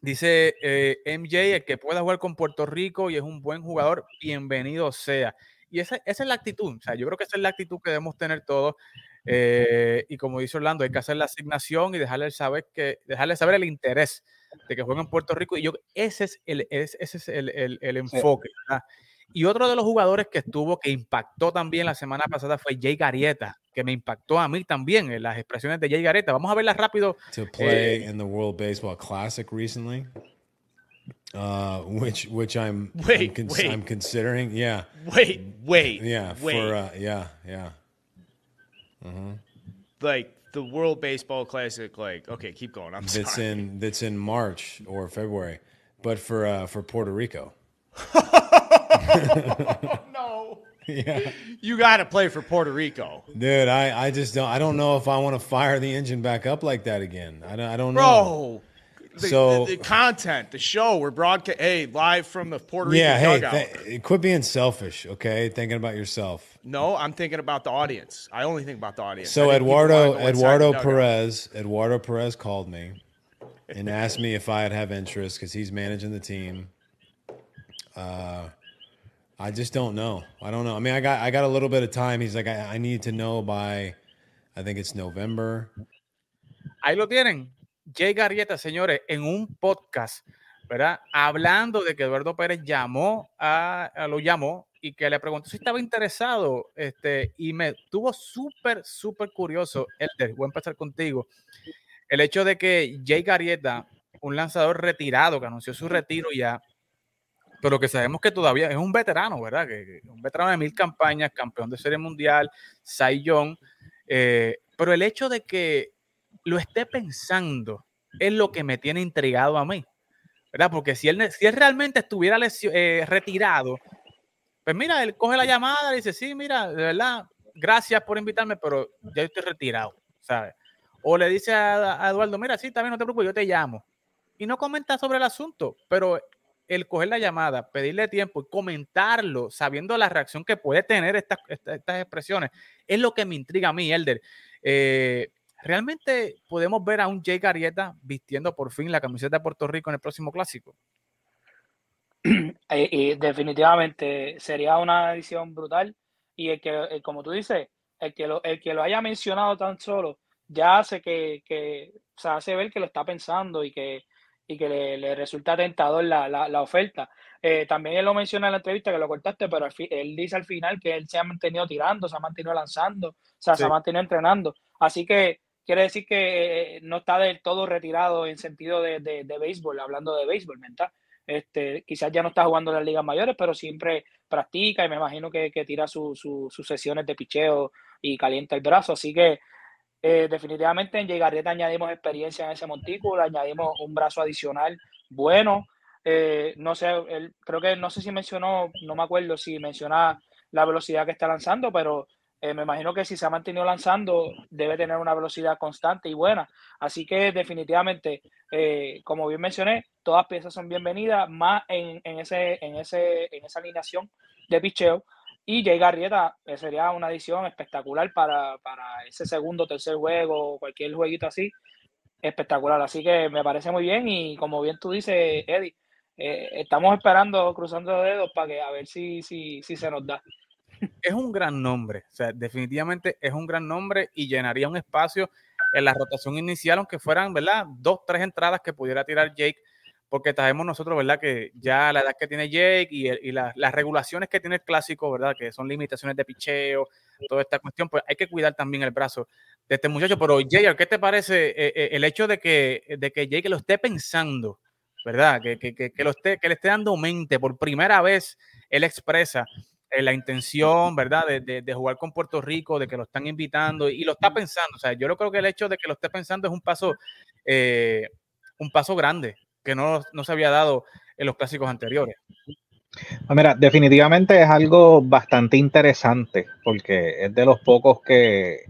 Dice eh, MJ, el que pueda jugar con Puerto Rico y es un buen jugador, bienvenido sea. Y esa, esa es la actitud, o sea, yo creo que esa es la actitud que debemos tener todos. Eh, y como dice Orlando, hay que hacer la asignación y dejarle saber que, dejarle saber el interés de que jueguen en Puerto Rico. Y yo, ese es el, ese es el, el, el enfoque. Y otro de los jugadores que estuvo, que impactó también la semana pasada fue Jay Garieta, que me impactó a mí también en las expresiones de Jay Garieta. Vamos a verlas rápido. To play eh, in the World Baseball Classic recently. Uh, which which I'm wait, I'm, wait. I'm considering. Yeah. Wait, wait. Yeah. wait. For uh, yeah, yeah. Mm-hmm. Like the World Baseball Classic. Like okay, keep going. I'm that's sorry. in that's in March or February, but for uh, for Puerto Rico. no. Yeah. You got to play for Puerto Rico. Dude, I, I just don't I don't know if I want to fire the engine back up like that again. I don't I don't know. Bro. The, So- the, the content, the show, we're broadcast. Hey, live from the Puerto Rico Yeah, hey, dugout. th- quit being selfish, okay? Thinking about yourself. no, I'm thinking about the audience. I only think about the audience. So think people wanna Eduardo Eduardo. Perez Eduardo Perez called me and asked me if I'd have interest because he's managing the team. Uh, I just don't know. I don't know. I mean, I got I got a little bit of time. He's like, I, need to know by, I think it's November. Ahí lo tienen. Jay Garrieta, señores, en un podcast, ¿verdad? Hablando de que Eduardo Pérez llamó a, a- lo llamó y que le preguntó si estaba interesado, este, y me tuvo súper, súper curioso, Elder, voy a empezar contigo, el hecho de que Jay Garrieta un lanzador retirado que anunció su retiro ya, pero que sabemos que todavía es un veterano, ¿verdad? Que, un veterano de mil campañas, campeón de serie mundial, Cy Young, eh, pero el hecho de que lo esté pensando es lo que me tiene intrigado a mí, ¿verdad? Porque si él, si él realmente estuviera eh, retirado, pues mira, él coge la llamada y dice, sí, mira, de verdad, gracias por invitarme, pero ya estoy retirado, ¿sabes? O le dice a, Eduardo, mira, sí, también no te preocupes, yo te llamo. Y no comenta sobre el asunto, pero el coger la llamada, pedirle tiempo y comentarlo, sabiendo la reacción que puede tener estas, estas, expresiones, es lo que me intriga a mí, Elder. Eh, ¿Realmente podemos ver a un Jake Arrieta vistiendo por fin la camiseta de Puerto Rico en el próximo clásico? Y, definitivamente sería una edición brutal. Y el que, como tú dices, el que, lo, el que lo haya mencionado tan solo ya hace que, que o sea, hace ver que lo está pensando y que, y que le, resulta tentador la, la, oferta. Eh, también él lo menciona en la entrevista que lo cortaste, pero él dice al final que él se ha mantenido tirando, se ha mantenido lanzando, o sea, se ha mantenido entrenando. Así que quiere decir que eh, no está del todo retirado en sentido de, de, de béisbol, hablando de béisbol, ¿verdad? Este, quizás ya no está jugando en las ligas mayores, pero siempre practica y me imagino que, que tira sus sesiones de picheo y calienta el brazo. Así que eh, definitivamente en Llegarrieta añadimos experiencia en ese montículo, añadimos un brazo adicional bueno. Eh, no sé, creo que no sé si mencionó, no me acuerdo si menciona la velocidad que está lanzando, pero eh, me imagino que si se ha mantenido lanzando debe tener una velocidad constante y buena. Así que definitivamente, como bien mencioné, todas piezas son bienvenidas, más en, en, ese, en, ese, en esa alineación de picheo. Y Jay Garrieta eh, sería una adición espectacular para, ese segundo, tercer juego, cualquier jueguito así. Espectacular. Así que me parece muy bien. Y como bien tú dices, Eddie, eh, estamos esperando, cruzando dedos para que a ver si, si, si se nos da. Es un gran nombre, o sea, definitivamente es un gran nombre y llenaría un espacio en la rotación inicial, aunque fueran, ¿verdad? Dos, tres entradas que pudiera tirar Jake porque sabemos nosotros, ¿verdad? Que ya la edad que tiene Jake y, las regulaciones que tiene el clásico, ¿verdad? Que son limitaciones de picheo, toda esta cuestión, pues hay que cuidar también el brazo de este muchacho. Pero Jake, ¿qué te parece eh, eh, el hecho de que, de que Jake lo esté pensando, ¿verdad? Que, que, que, lo esté, que le esté dando mente por primera vez, él expresa eh, la intención, ¿verdad? De, de, jugar con Puerto Rico, de que lo están invitando y lo está pensando. O sea, yo creo que el hecho de que lo esté pensando es un paso, un paso grande que no, se había dado en los clásicos anteriores. Ah, mira, definitivamente es algo bastante interesante porque es de los pocos que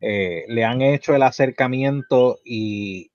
eh, le han hecho el acercamiento y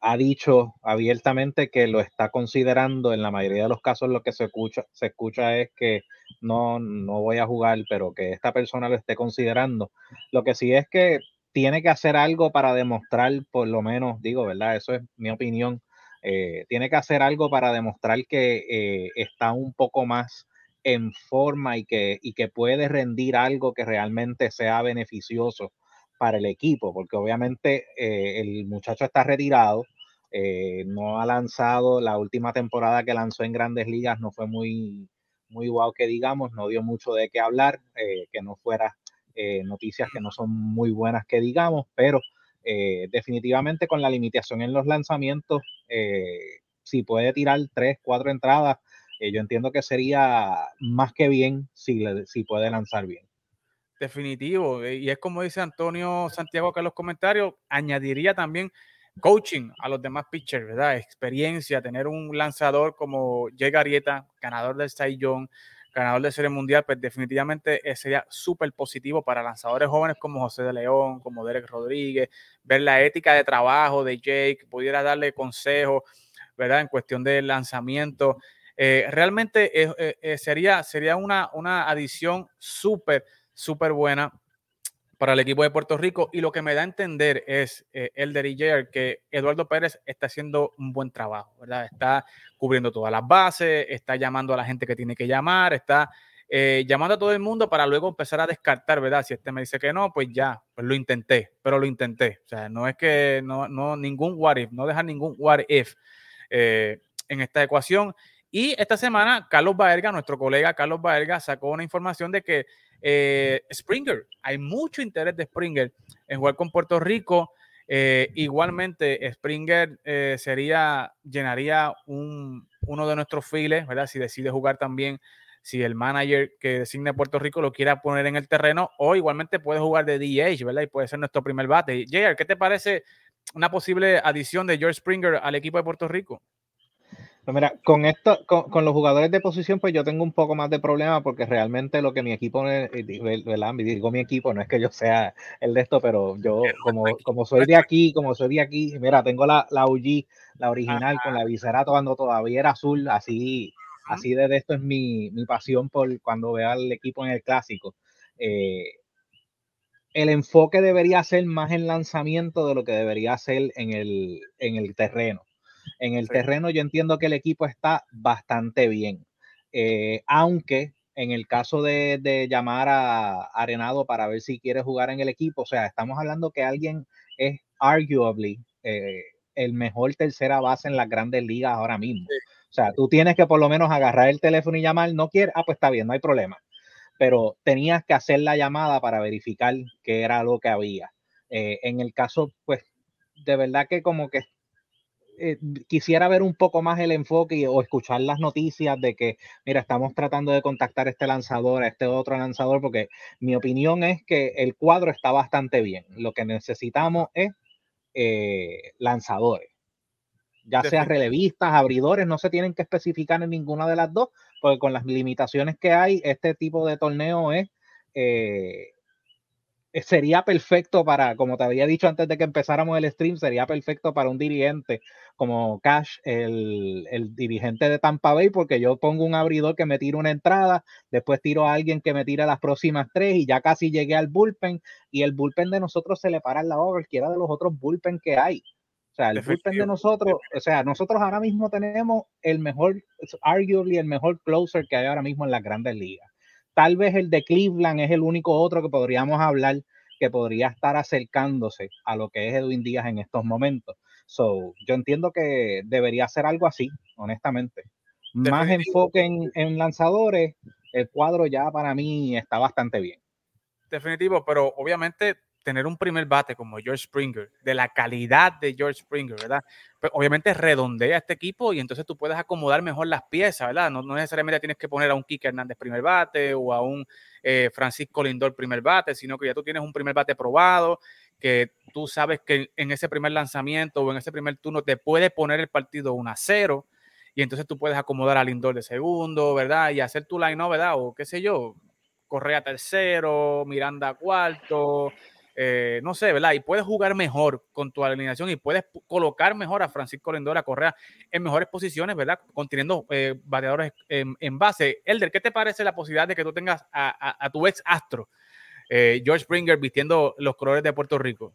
ha dicho abiertamente que lo está considerando. En la mayoría de los casos lo que se escucha, se escucha es que no, no voy a jugar, pero que esta persona lo esté considerando. Lo que sí es que tiene que hacer algo para demostrar, por lo menos, digo, ¿verdad? Eso es mi opinión, eh, tiene que hacer algo para demostrar que eh, está un poco más en forma y que, y que puede rendir algo que realmente sea beneficioso para el equipo, porque obviamente eh, el muchacho está retirado, no ha lanzado, la última temporada que lanzó en grandes ligas no fue muy, muy guau que digamos, no dio mucho de qué hablar, que no fuera noticias que no son muy buenas que digamos, pero eh, definitivamente con la limitación en los lanzamientos, eh, si puede tirar tres, cuatro entradas, eh, yo entiendo que sería más que bien si, si puede lanzar bien. Definitivo, y es como dice Antonio Santiago acá en los comentarios, añadiría también coaching a los demás pitchers, ¿verdad? Experiencia, tener un lanzador como Jay Garieta, ganador del Cy Young, ganador de Serie Mundial, pues definitivamente eh, sería súper positivo para lanzadores jóvenes como José de León, como Derek Rodríguez, ver la ética de trabajo de Jake, pudiera darle consejos, ¿verdad? En cuestión de lanzamiento. Eh, realmente eh, sería, sería una, una adición súper, súper buena para el equipo de Puerto Rico. Y lo que me da a entender es, eh, el de que Eduardo Pérez está haciendo un buen trabajo, ¿verdad? Está cubriendo todas las bases, está llamando a la gente que tiene que llamar, está eh, llamando a todo el mundo para luego empezar a descartar, ¿verdad? Si este me dice que no, pues ya, pues lo intenté, pero lo intenté. O sea, no es que no, no ningún what if, no dejar ningún what if eh, en esta ecuación. Y esta semana, Carlos Baerga, nuestro colega Carlos Baerga, sacó una información de que eh, Springer, hay mucho interés de Springer en jugar con Puerto Rico. Eh, igualmente, Springer eh, sería, llenaría un, uno de nuestros files, ¿verdad? Si decide jugar también, si el manager que designe Puerto Rico lo quiera poner en el terreno, o igualmente puede jugar de DH, ¿verdad? Y puede ser nuestro primer bate. Jair, ¿qué te parece una posible adición de George Springer al equipo de Puerto Rico? Pues mira, con esto, con, los jugadores de posición, pues yo tengo un poco más de problema porque realmente lo que mi equipo, ¿verdad? Digo mi equipo, no es que yo sea el de esto, pero yo como, como soy de aquí, como soy de aquí, mira, tengo la, la OG, la original, con la visera cuando todavía era azul, así, así de esto es mi, mi, pasión por cuando vea al equipo en el clásico. Eh, el enfoque debería ser más en lanzamiento de lo que debería ser en el, en el terreno. En el terreno yo entiendo que el equipo está bastante bien, eh, aunque en el caso de, llamar a Arenado para ver si quiere jugar en el equipo, o sea, estamos hablando que alguien es arguably eh, el mejor tercera base en las grandes ligas ahora mismo. O sea, tú tienes que por lo menos agarrar el teléfono y llamar, no quiere, ah, pues está bien, no hay problema. Pero tenías que hacer la llamada para verificar qué era lo que había. Eh, en el caso, pues, de verdad que como que eh, quisiera ver un poco más el enfoque o escuchar las noticias de que, mira, estamos tratando de contactar a este lanzador, a este otro lanzador, porque mi opinión es que el cuadro está bastante bien. Lo que necesitamos es eh, lanzadores, ya sea relevistas, abridores, no se tienen que especificar en ninguna de las dos, porque con las limitaciones que hay, este tipo de torneo es... Eh, eh, sería perfecto para, como te había dicho antes de que empezáramos el stream, sería perfecto para un dirigente como Cash, el, dirigente de Tampa Bay, porque yo pongo un abridor que me tira una entrada, después tiro a alguien que me tira las próximas tres y ya casi llegué al bullpen y el bullpen de nosotros se le para al lado a cualquiera de los otros bullpen que hay. O sea, el bullpen de nosotros, o sea, nosotros ahora mismo tenemos el mejor, arguably el mejor closer que hay ahora mismo en las grandes ligas. Tal vez el de Cleveland es el único otro que podríamos hablar que podría estar acercándose a lo que es Edwin Díaz en estos momentos. So, yo entiendo que debería ser algo así, honestamente. Más enfoque en, en lanzadores, el cuadro ya para mí está bastante bien. Definitivo, pero obviamente tener un primer bate como George Springer, de la calidad de George Springer, ¿verdad? Pues obviamente redondea este equipo y entonces tú puedes acomodar mejor las piezas, ¿verdad? No, necesariamente tienes que poner a un Kike Hernández primer bate o a un eh, Francisco Lindor primer bate, sino que ya tú tienes un primer bate probado, que tú sabes que en ese primer lanzamiento o en ese primer turno te puede poner el partido 1 a 0 y entonces tú puedes acomodar a Lindor de segundo, ¿verdad? Y hacer tu line, ¿verdad? O qué sé yo, Correa tercero, Miranda cuarto, eh, no sé, ¿verdad? Y puedes jugar mejor con tu alineación y puedes colocar mejor a Francisco Lindor, Correa en mejores posiciones, ¿verdad? Conteniendo eh, bateadores en, base. Elder, ¿qué te parece la posibilidad de que tú tengas a, tu ex astro, eh, George Springer, vistiendo los colores de Puerto Rico?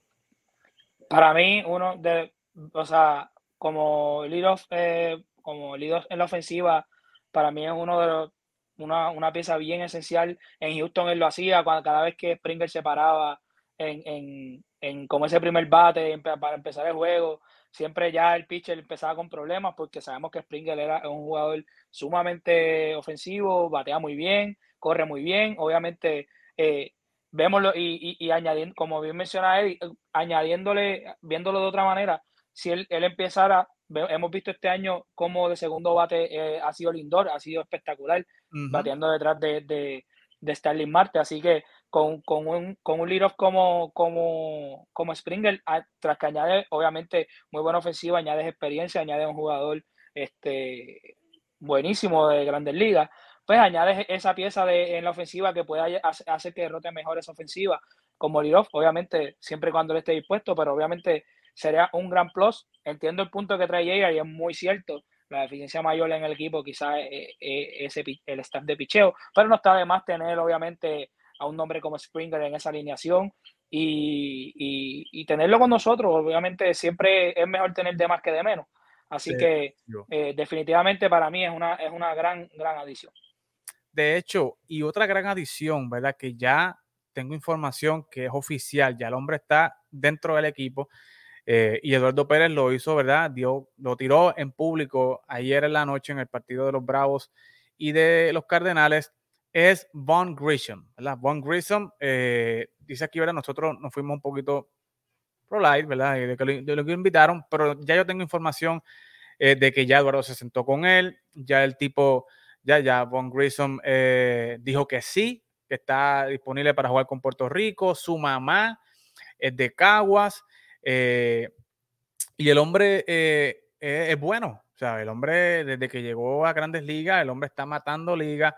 Para mí, uno de, o sea, como líder, como líder en la ofensiva, para mí es uno de los, una, una, pieza bien esencial. En Houston él lo hacía cuando, cada vez que Springer se paraba en, en, en como ese primer bate para empezar el juego. Siempre ya el pitcher empezaba con problemas porque sabemos que Springer era un jugador sumamente ofensivo, batea muy bien, corre muy bien. Obviamente, eh, vémoslo y, y, añadiendo, como bien menciona Eddie, añadiéndole, viéndolo de otra manera, si él, él empezara, hemos visto este año como de segundo bate eh, ha sido Lindor, ha sido espectacular, bateando detrás de, de, de Starling Marte. Así que con, con, un, con un lead-off como, como, como Springer, tras que añade, obviamente, muy buena ofensiva, añades experiencia, añade un jugador este, buenísimo de grandes ligas, pues añades esa pieza de, en la ofensiva que puede hacer que derrote mejor esa ofensiva como lead-off, obviamente, siempre y cuando él esté dispuesto, pero obviamente sería un gran plus. Entiendo el punto que trae Jair y es muy cierto. La deficiencia mayor en el equipo quizás es, el staff de picheo, pero no está de más tener obviamente a un nombre como Springer en esa alineación y, y, tenerlo con nosotros. Obviamente siempre es mejor tener de más que de menos. Así que eh, definitivamente para mí es una, es una gran, gran adición. De hecho, y otra gran adición, ¿verdad? Que ya tengo información que es oficial, ya el hombre está dentro del equipo. Eh, y Eduardo Pérez lo hizo, ¿verdad? Dio, lo tiró en público ayer en la noche en el partido de los Bravos y de los Cardenales es Von Grisham, ¿verdad? Von Grisham, eh, dice aquí, ¿verdad? Nosotros nos fuimos un poquito pro light, ¿verdad? De, que lo, de lo que invitaron, pero ya yo tengo información eh, de que ya Eduardo se sentó con él, ya el tipo, ya, ya, Von Grissom eh, dijo que sí, que está disponible para jugar con Puerto Rico, su mamá es de Caguas, eh, y el hombre es, es bueno, o sea, el hombre desde que llegó a grandes ligas, el hombre está matando ligas,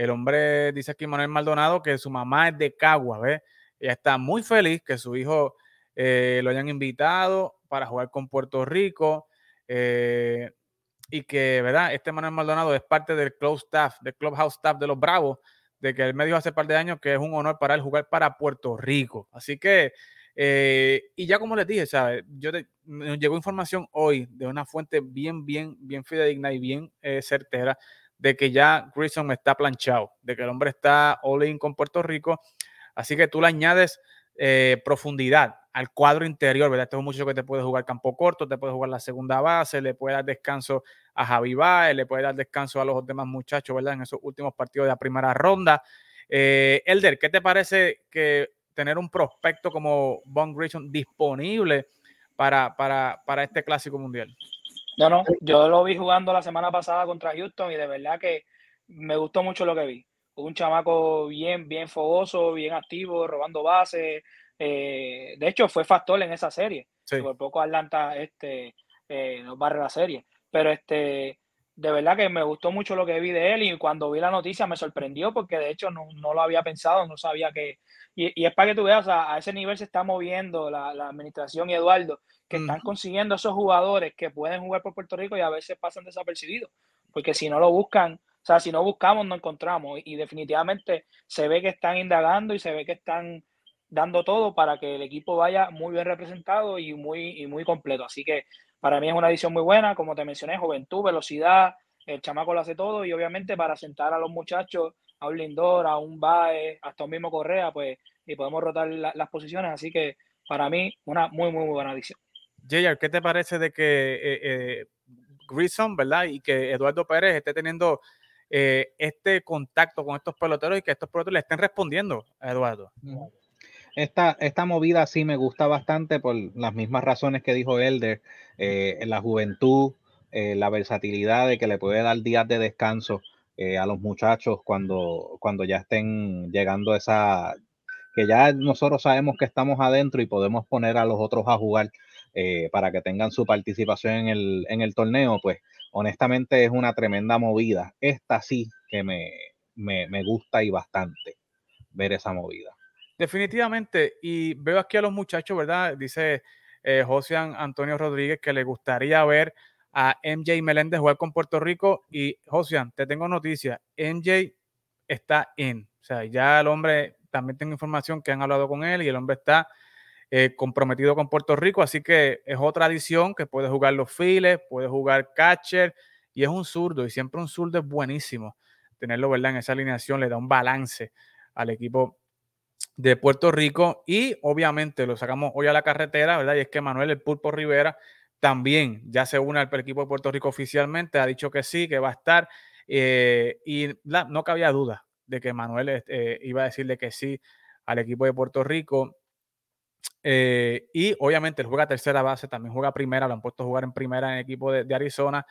el hombre dice aquí Manuel Maldonado que su mamá es de Caguas, ¿ves? Ella está muy feliz que su hijo eh, lo hayan invitado para jugar con Puerto Rico eh, y que, ¿verdad? Este Manuel Maldonado es parte del club staff, del clubhouse staff de los Bravos, de que él me dijo hace par de años que es un honor para él jugar para Puerto Rico. Así que, eh, y ya como les dije, ¿sabes? Yo me llegó información hoy de una fuente bien, bien, bien fidedigna y bien certera de que ya Grissom está planchado, de que el hombre está all in con Puerto Rico. Así que tú le añades profundidad al cuadro interior, ¿verdad? Este es un muchacho que te puede jugar campo corto, te puede jugar la segunda base, le puede dar descanso a Javi Baez, le puede dar descanso a los demás muchachos, ¿verdad? En esos últimos partidos de la primera ronda. Eh, Elder, ¿qué te parece que tener un prospecto como Von Grisham disponible para, para, para este clásico mundial? No, no, yo lo vi jugando la semana pasada contra Houston y de verdad que me gustó mucho lo que vi. Un chamaco bien, bien fogoso, bien activo, robando bases, eh, de hecho, fue factor en esa serie. Por poco Atlanta este, eh, nos barre la serie. Pero este, de verdad que me gustó mucho lo que vi de él y cuando vi la noticia me sorprendió porque de hecho no, lo había pensado, no sabía que... Y, es para que tú veas, a, ese nivel se está moviendo la, administración y Eduardo, que están consiguiendo esos jugadores que pueden jugar por Puerto Rico y a veces pasan desapercibidos, porque si no lo buscan, o sea, si no buscamos, no encontramos. Y definitivamente se ve que están indagando y se ve que están dando todo para que el equipo vaya muy bien representado y muy, y muy completo. Así que para mí es una edición muy buena, como te mencioné, juventud, velocidad, el chamaco lo hace todo y obviamente para sentar a los muchachos, a un Lindor, a un Bae, hasta un mismo Correa, pues y podemos rotar las posiciones. Así que para mí una muy, muy, muy buena edición. JR, ¿qué te parece de que eh, eh, Grissom, ¿verdad? Y que Eduardo Pérez esté teniendo eh, este contacto con estos peloteros y que estos peloteros le estén respondiendo a Eduardo. Esta, esta movida sí me gusta bastante por las mismas razones que dijo Elder, eh, la juventud, eh, la versatilidad de que le puede dar días de descanso eh, a los muchachos cuando, cuando ya estén llegando esa, que ya nosotros sabemos que estamos adentro y podemos poner a los otros a jugar para que tengan su participación en el, en el torneo, pues honestamente es una tremenda movida. Esta sí que me, me, me gusta y bastante ver esa movida. Definitivamente, y veo aquí a los muchachos, ¿verdad? Dice eh, José Antonio Rodríguez que le gustaría ver a MJ Meléndez jugar con Puerto Rico. Y José, te tengo noticia, MJ está en. O sea, ya el hombre, también tengo información que han hablado con él y el hombre está eh, comprometido con Puerto Rico, así que es otra adición que puede jugar los files, puede jugar catcher y es un zurdo y siempre un zurdo es buenísimo. Tenerlo, ¿verdad? En esa alineación le da un balance al equipo de Puerto Rico y obviamente lo sacamos hoy a la carretera, ¿verdad? Y es que Manuel El Pulpo Rivera también ya se une al equipo de Puerto Rico oficialmente, ha dicho que sí, que va a estar eh, y no cabía duda de que Manuel eh, iba a decirle que sí al equipo de Puerto Rico. Eh, y obviamente él juega tercera base, también juega primera, lo han puesto a jugar en primera en equipo de, de Arizona,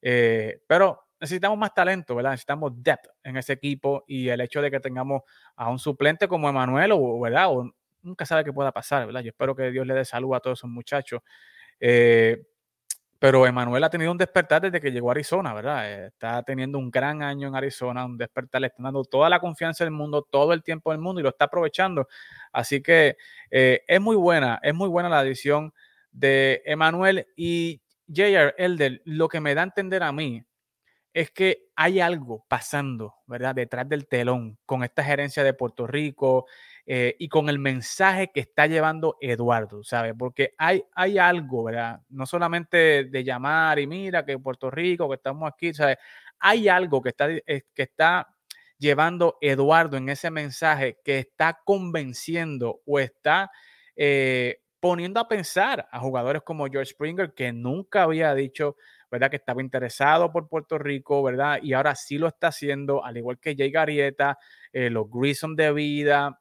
pero necesitamos más talento, ¿verdad? Necesitamos depth en ese equipo y el hecho de que tengamos a un suplente como Emanuel, o, ¿verdad? O nunca sabe qué pueda pasar, ¿verdad? Yo espero que Dios le dé salud a todos esos muchachos. Eh, pero Emanuel ha tenido un despertar desde que llegó a Arizona, ¿verdad? Está teniendo un gran año en Arizona, un despertar, le está dando toda la confianza del mundo, todo el tiempo del mundo y lo está aprovechando. Así que eh, es muy buena, es muy buena la adición de Emanuel y J.R. Elder. Lo que me da a entender a mí es que hay algo pasando, ¿verdad? Detrás del telón con esta gerencia de Puerto Rico eh, y con el mensaje que está llevando Eduardo, ¿sabes? Porque hay, hay algo, ¿verdad? No solamente de llamar y mira que Puerto Rico, que estamos aquí, ¿sabes? Hay algo que está, eh, que está llevando Eduardo en ese mensaje que está convenciendo o está eh, poniendo a pensar a jugadores como George Springer, que nunca había dicho ¿verdad? Que estaba interesado por Puerto Rico, ¿verdad? Y ahora sí lo está haciendo, al igual que Jay Garieta, eh, los Grissom de vida,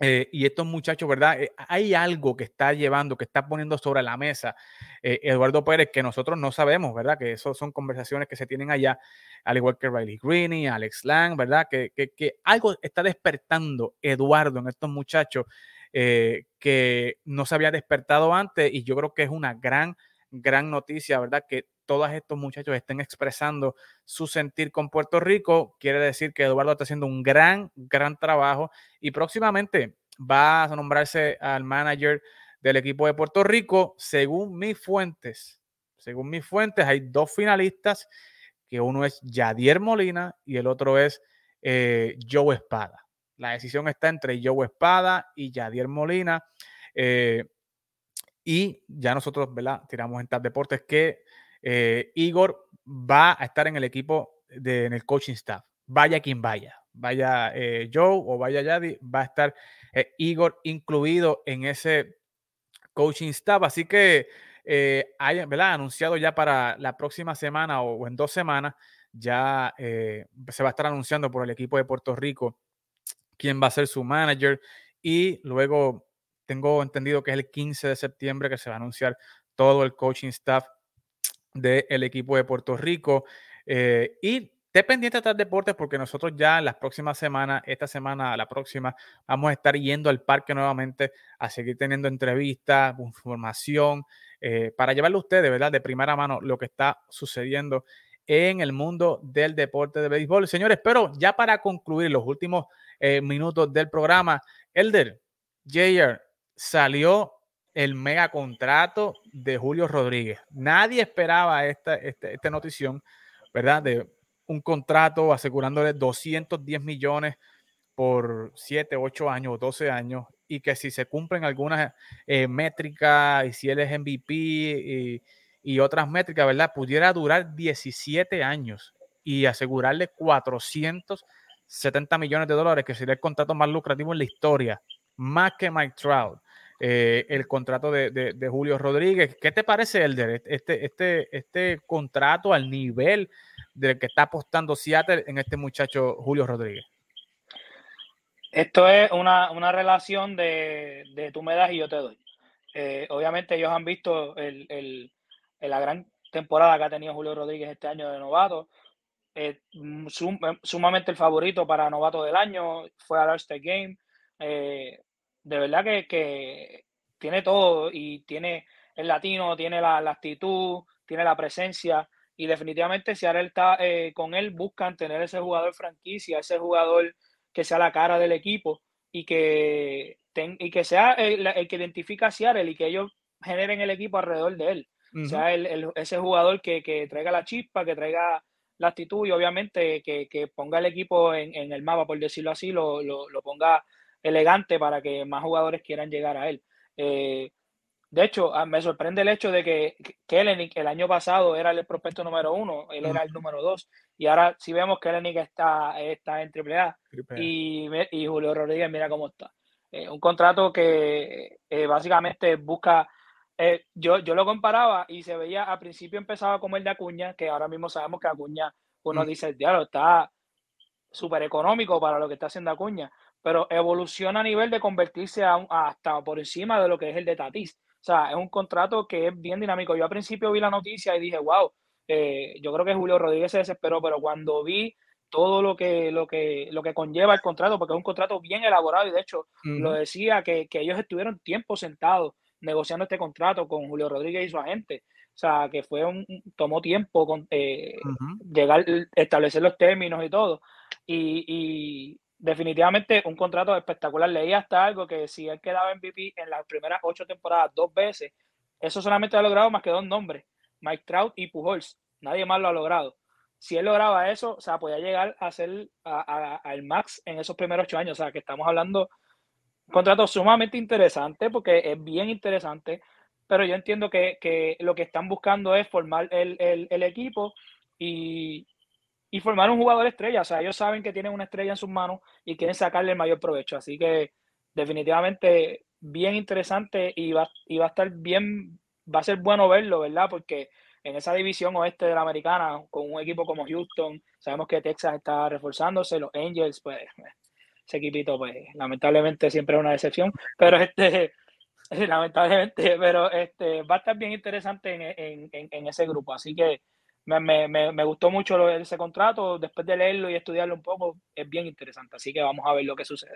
Eh, y estos muchachos, ¿verdad? Eh, hay algo que está llevando, que está poniendo sobre la mesa Eduardo Pérez que nosotros no sabemos, ¿verdad? Que eso son conversaciones que se tienen allá, al igual que Riley Greene, Alex Lang, ¿verdad? Que, que, algo está despertando Eduardo en estos muchachos que no se había despertado antes y yo creo que es una gran, gran noticia, ¿verdad? Que todos estos muchachos estén expresando su sentir con Puerto Rico, quiere decir que Eduardo está haciendo un gran, gran trabajo y próximamente va a nombrarse al manager del equipo de Puerto Rico. Según mis fuentes, según mis fuentes, hay dos finalistas, que uno es Yadier Molina y el otro es eh, Joe Espada. La decisión está entre Joe Espada y Yadier Molina. Eh, y ya nosotros, ¿verdad? Tiramos en TAP Deportes que eh, Igor va a estar en el equipo, de, en el coaching staff. Vaya quien vaya, vaya eh, Joe o vaya Yadi, va a estar eh, Igor incluido en ese coaching staff. Así que hay, ¿verdad? Anunciado ya para la próxima semana o, en dos semanas, ya se va a estar anunciando por el equipo de Puerto Rico quién va a ser su manager y luego tengo entendido que es el 15 de septiembre que se va a anunciar todo el coaching staff del equipo de Puerto Rico. Eh, y esté pendiente de deportes porque nosotros ya las próximas semanas, esta semana, la próxima, vamos a estar yendo al parque nuevamente a seguir teniendo entrevistas, información, eh, para llevarle a ustedes, ¿verdad? De primera mano lo que está sucediendo en el mundo del deporte de béisbol. Señores, pero ya para concluir los últimos eh, minutos del programa, Elder, Jayer, salió el mega contrato de Julio Rodríguez. Nadie esperaba esta, esta, esta notición, ¿verdad? De un contrato asegurándole 210 millones por 7, 8 años, 12 años, y que si se cumplen algunas eh, métricas, y si él es MVP y, y, otras métricas, ¿verdad? Pudiera durar 17 años y asegurarle 470 millones de dólares, que sería el contrato más lucrativo en la historia, más que Mike Trout. Eh, el contrato de, de, Julio Rodríguez. ¿Qué te parece, Elder, este, este, este contrato al nivel del que está apostando Seattle en este muchacho Julio Rodríguez? Esto es una, una relación de, de, tú me das y yo te doy. Eh, obviamente ellos han visto el, el, la gran temporada que ha tenido Julio Rodríguez este año de novato. Eh, sum, sumamente el favorito para novato del año, fue al All-Star Game. Eh, de verdad que, tiene todo y tiene el latino, tiene la, actitud, tiene la presencia y definitivamente él está eh, con él buscan tener ese jugador franquicia, ese jugador que sea la cara del equipo y que, y que sea el, que identifica a Seattle y que ellos generen el equipo alrededor de él. O sea, el, ese jugador que, traiga la chispa, que traiga la actitud y obviamente que, ponga el equipo en, el mapa, por decirlo así, lo, lo ponga elegante para que más jugadores quieran llegar a él. Eh, de hecho, ah, me sorprende el hecho de que Kellenic el año pasado era el prospecto número uno, él era el número dos, y ahora si vemos que Kellenic está, está en AAA, y, y Julio Rodríguez mira cómo está. Eh, un contrato que eh, básicamente busca, yo, yo lo comparaba y se veía, al principio empezaba como el de Acuña, que ahora mismo sabemos que Acuña, uno dice, diablo, está súper económico para lo que está haciendo Acuña, pero evoluciona a nivel de convertirse a, hasta por encima de lo que es el de Tatis. O sea, es un contrato que es bien dinámico. Yo al principio vi la noticia y dije, wow, eh, yo creo que Julio Rodríguez se desesperó, pero cuando vi todo lo que, lo que, lo que conlleva el contrato, porque es un contrato bien elaborado y de hecho lo decía que, ellos estuvieron tiempo sentados negociando este contrato con Julio Rodríguez y su agente. O sea, que fue un, tomó tiempo con, eh, llegar, establecer los términos y todo. y, definitivamente un contrato espectacular. Leí hasta algo que si él quedaba MVP en las primeras ocho temporadas dos veces, eso solamente ha logrado más que dos nombres, Mike Trout y Pujols. Nadie más lo ha logrado. Si él lograba eso, o sea, podía llegar a ser al max en esos primeros ocho años. O sea, que estamos hablando un contrato sumamente interesante porque es bien interesante, pero yo entiendo que, que lo que están buscando es formar el, el, el equipo y, y formar un jugador estrella. O sea, ellos saben que tienen una estrella en sus manos y quieren sacarle el mayor provecho. Así que definitivamente bien interesante y va, y va a estar bien, va a ser bueno verlo, ¿verdad? Porque en esa división oeste de la americana, con un equipo como Houston, sabemos que Texas está reforzándose, los Angels, pues ese equipito, pues, lamentablemente siempre es una decepción, pero este, lamentablemente, pero este, va a estar bien interesante en, en, en ese grupo, así que me, me, me, gustó mucho ese contrato, después de leerlo y estudiarlo un poco, es bien interesante, así que vamos a ver lo que sucede.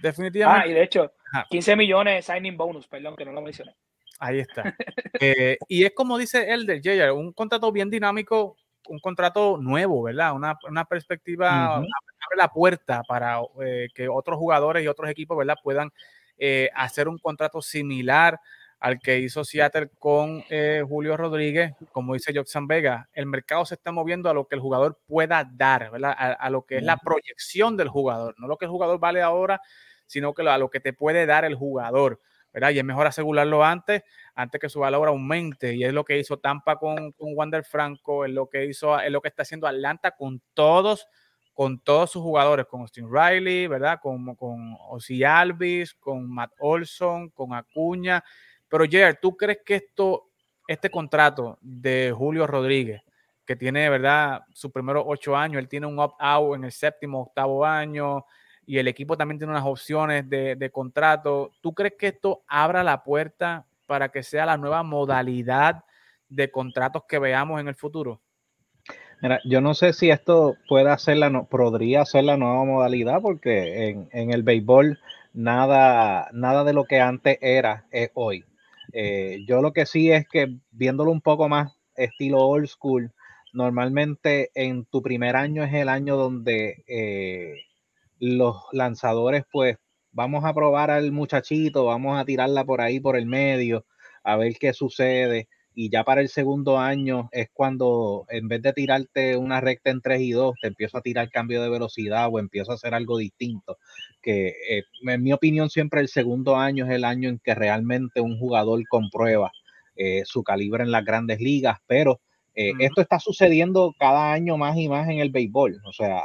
Definitivamente. Ah, y de hecho, 15 millones de signing bonus, perdón, que no lo mencioné. Ahí está. eh, y es como dice el del Jay, un contrato bien dinámico, un contrato nuevo, ¿verdad? Una, una perspectiva, uh -huh. abre la puerta para eh, que otros jugadores y otros equipos, ¿verdad? Puedan eh, hacer un contrato similar al que hizo Seattle con eh, Julio Rodríguez, como dice Joxan Vega, el mercado se está moviendo a lo que el jugador pueda dar, ¿verdad? A, a lo que es la proyección del jugador, no lo que el jugador vale ahora, sino que a lo que te puede dar el jugador, ¿verdad? Y es mejor asegurarlo antes, antes que su valor aumente, y es lo que hizo Tampa con, con Wander Franco, es lo que hizo, es lo que está haciendo Atlanta con todos, con todos sus jugadores, con Austin Riley, ¿verdad? Con, con Ozzy Alvis, con Matt Olson, con Acuña, pero Jared, ¿tú crees que esto, este contrato de Julio Rodríguez, que tiene, ¿verdad? Sus primeros ocho años, él tiene un opt-out en el séptimo, octavo año, y el equipo también tiene unas opciones de, contrato. ¿Tú crees que esto abra la puerta para que sea la nueva modalidad de contratos que veamos en el futuro? Mira, yo no sé si esto pueda ser la, podría ser la nueva modalidad, porque en, en el béisbol nada, nada de lo que antes era es hoy. Eh, yo lo que sí es que viéndolo un poco más estilo old school, normalmente en tu primer año es el año donde eh, los lanzadores, pues vamos a probar al muchachito, vamos a tirarla por ahí por el medio, a ver qué sucede. Y ya para el segundo año es cuando en vez de tirarte una recta en 3 y 2, te empiezo a tirar cambio de velocidad o empiezo a hacer algo distinto. Que eh, en mi opinión siempre el segundo año es el año en que realmente un jugador comprueba eh, su calibre en las grandes ligas, pero eh, uh -huh. esto está sucediendo cada año más y más en el béisbol. O sea,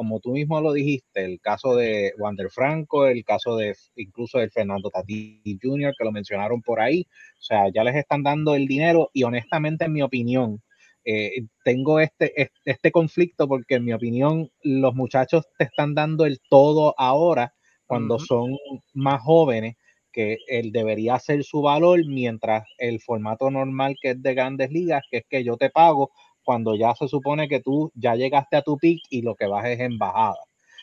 como tú mismo lo dijiste, el caso de Wander Franco, el caso de incluso de Fernando Tati Jr., que lo mencionaron por ahí, o sea, ya les están dando el dinero y honestamente, en mi opinión, eh, tengo este, este conflicto porque en mi opinión los muchachos te están dando el todo ahora cuando uh -huh. son más jóvenes que él debería ser su valor mientras el formato normal que es de grandes ligas, que es que yo te pago cuando ya se supone que tú ya llegaste a tu pick y lo que vas es en bajada.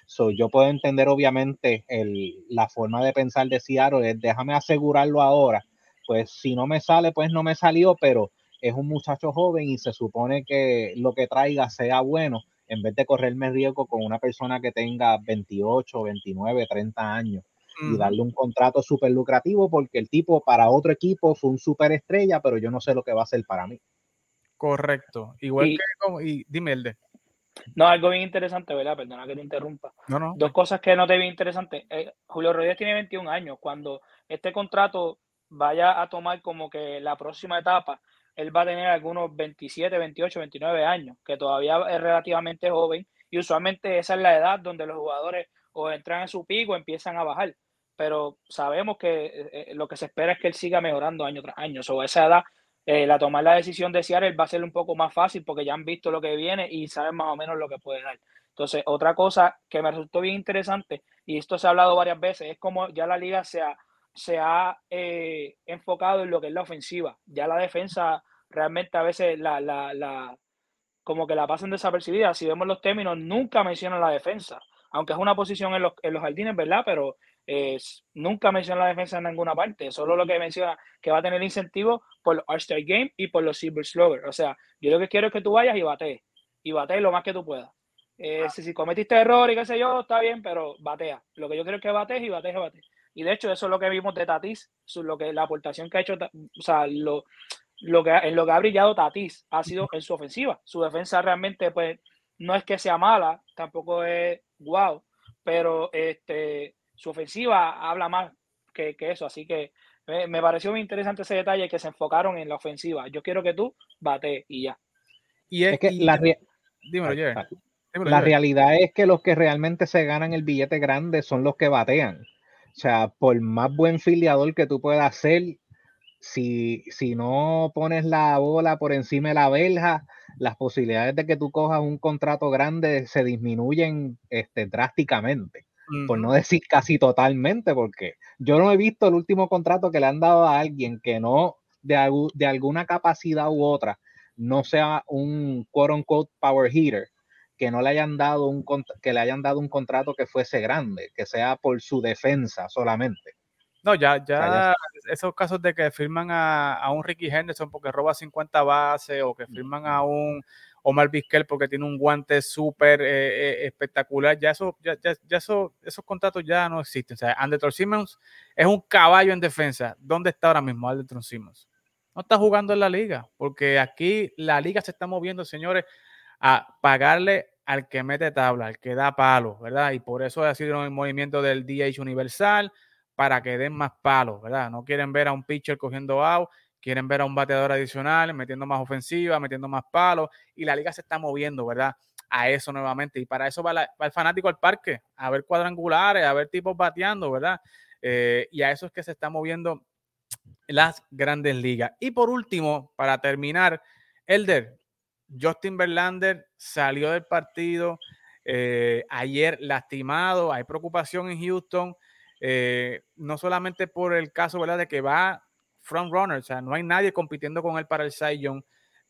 So, yo puedo entender obviamente el, la forma de pensar de Seattle es déjame asegurarlo ahora, pues si no me sale, pues no me salió, pero es un muchacho joven y se supone que lo que traiga sea bueno, en vez de correrme riesgo con una persona que tenga 28, 29, 30 años mm. y darle un contrato súper lucrativo porque el tipo para otro equipo fue un súper estrella, pero yo no sé lo que va a hacer para mí. Correcto. Igual y, que y dime el de. No, algo bien interesante, ¿verdad? Perdona que te interrumpa. No, no. Dos cosas que no te vi interesante. Eh, Julio Rodríguez tiene 21 años. Cuando este contrato vaya a tomar como que la próxima etapa, él va a tener algunos 27, 28, 29 años, que todavía es relativamente joven. Y usualmente esa es la edad donde los jugadores o entran en su pico o empiezan a bajar. Pero sabemos que eh, lo que se espera es que él siga mejorando año tras año. Sobre esa edad eh, la tomar la decisión de Seattle va a ser un poco más fácil porque ya han visto lo que viene y saben más o menos lo que puede dar. Entonces, otra cosa que me resultó bien interesante, y esto se ha hablado varias veces, es como ya la liga se ha, se ha eh, enfocado en lo que es la ofensiva. Ya la defensa realmente a veces la, la, la, como que la pasan desapercibida. Si vemos los términos, nunca mencionan la defensa, aunque es una posición en los, en los jardines, ¿verdad? Pero eh, nunca menciona la defensa en ninguna parte, solo lo que menciona que va a tener incentivo por los All-Star Game y por los Silver Slugger. O sea, yo lo que quiero es que tú vayas y batees, y batees lo más que tú puedas. Eh, ah. si, si, cometiste error y qué sé yo, está bien, pero batea. Lo que yo quiero es que batees y batees y batees. Y de hecho, eso es lo que vimos de Tatis, lo que, la aportación que ha hecho, o sea, lo, lo que, en lo que ha brillado Tatis ha sido en su ofensiva. Su defensa realmente, pues, no es que sea mala, tampoco es wow, pero este su ofensiva habla más que, que eso, así que me, me, pareció muy interesante ese detalle que se enfocaron en la ofensiva. Yo quiero que tú bate y ya. Y es, es que y, la, re... dímelo, Dímelo, la Jerry. realidad es que los que realmente se ganan el billete grande son los que batean. O sea, por más buen filiador que tú puedas ser, si, si no pones la bola por encima de la verja, las posibilidades de que tú cojas un contrato grande se disminuyen este, drásticamente. Por no decir casi totalmente, porque yo no he visto el último contrato que le han dado a alguien que no, de, de alguna capacidad u otra, no sea un quote unquote power hitter, que no le hayan dado un que le hayan dado un contrato que fuese grande, que sea por su defensa solamente. No, ya, ya, esos casos de que firman a, un Ricky Henderson porque roba 50 bases o que firman a un Omar Vizquel porque tiene un guante súper eh, eh, espectacular, ya, eso, ya, ya, eso, esos contratos ya no existen. O sea, Anderson Simmons es un caballo en defensa. ¿Dónde está ahora mismo Anderson Simmons? No está jugando en la liga, porque aquí la liga se está moviendo, señores, a pagarle al que mete tabla, al que da palos, ¿verdad? Y por eso ha sido el movimiento del DH universal, para que den más palos, ¿verdad? No quieren ver a un pitcher cogiendo out, quieren ver a un bateador adicional, metiendo más ofensiva, metiendo más palos, y la liga se está moviendo, ¿verdad? A eso nuevamente. Y para eso va, el fanático al parque, a ver cuadrangulares, a ver tipos bateando, ¿verdad? Eh, y a eso es que se está moviendo las grandes ligas. Y por último, para terminar, Elder, Justin Verlander salió del partido eh, ayer lastimado, hay preocupación en Houston, eh, no solamente por el caso ¿verdad? de que va front runner, o sea, no hay nadie compitiendo con él para el Cy Young,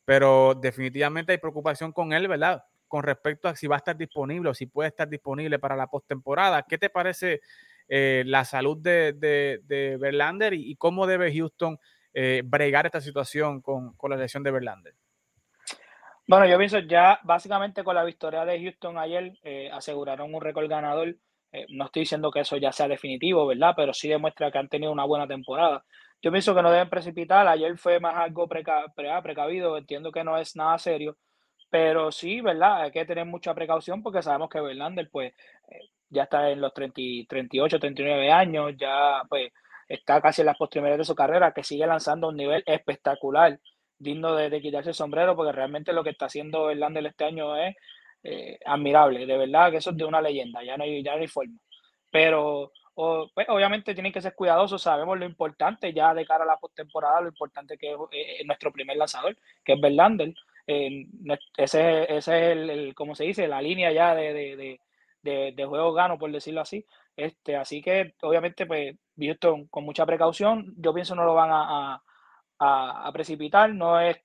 pero definitivamente hay preocupación con él, ¿verdad? Con respecto a si va a estar disponible o si puede estar disponible para la postemporada. ¿Qué te parece eh, la salud de, de, Verlander y, cómo debe Houston eh, bregar esta situación con, la lesión de Verlander? Bueno, yo pienso ya básicamente con la victoria de Houston ayer eh, aseguraron un récord ganador. no estoy diciendo que eso ya sea definitivo, ¿verdad? Pero sí demuestra que han tenido una buena temporada. Yo pienso que no deben precipitar. Ayer fue más algo precavido. Entiendo que no es nada serio. Pero sí, ¿verdad? Hay que tener mucha precaución porque sabemos que Verlander, pues, ya está en los 30, 38, 39 años, ya pues está casi en las postrimerías de su carrera, que sigue lanzando a un nivel espectacular, digno de, quitarse el sombrero, porque realmente lo que está haciendo Verlander este año es eh, admirable, de verdad que eso es de una leyenda, ya no hay, ya no hay forma. Pero pues, obviamente tienen que ser cuidadosos, sabemos lo importante ya de cara a la postemporada, lo importante que es eh, nuestro primer lanzador, que es Verlander. Eh, ese, ese, es el, como se dice, la línea ya de de, juego gano, por decirlo así. Este, así que obviamente, pues, Houston con mucha precaución, yo pienso no lo van a, a, precipitar, no es,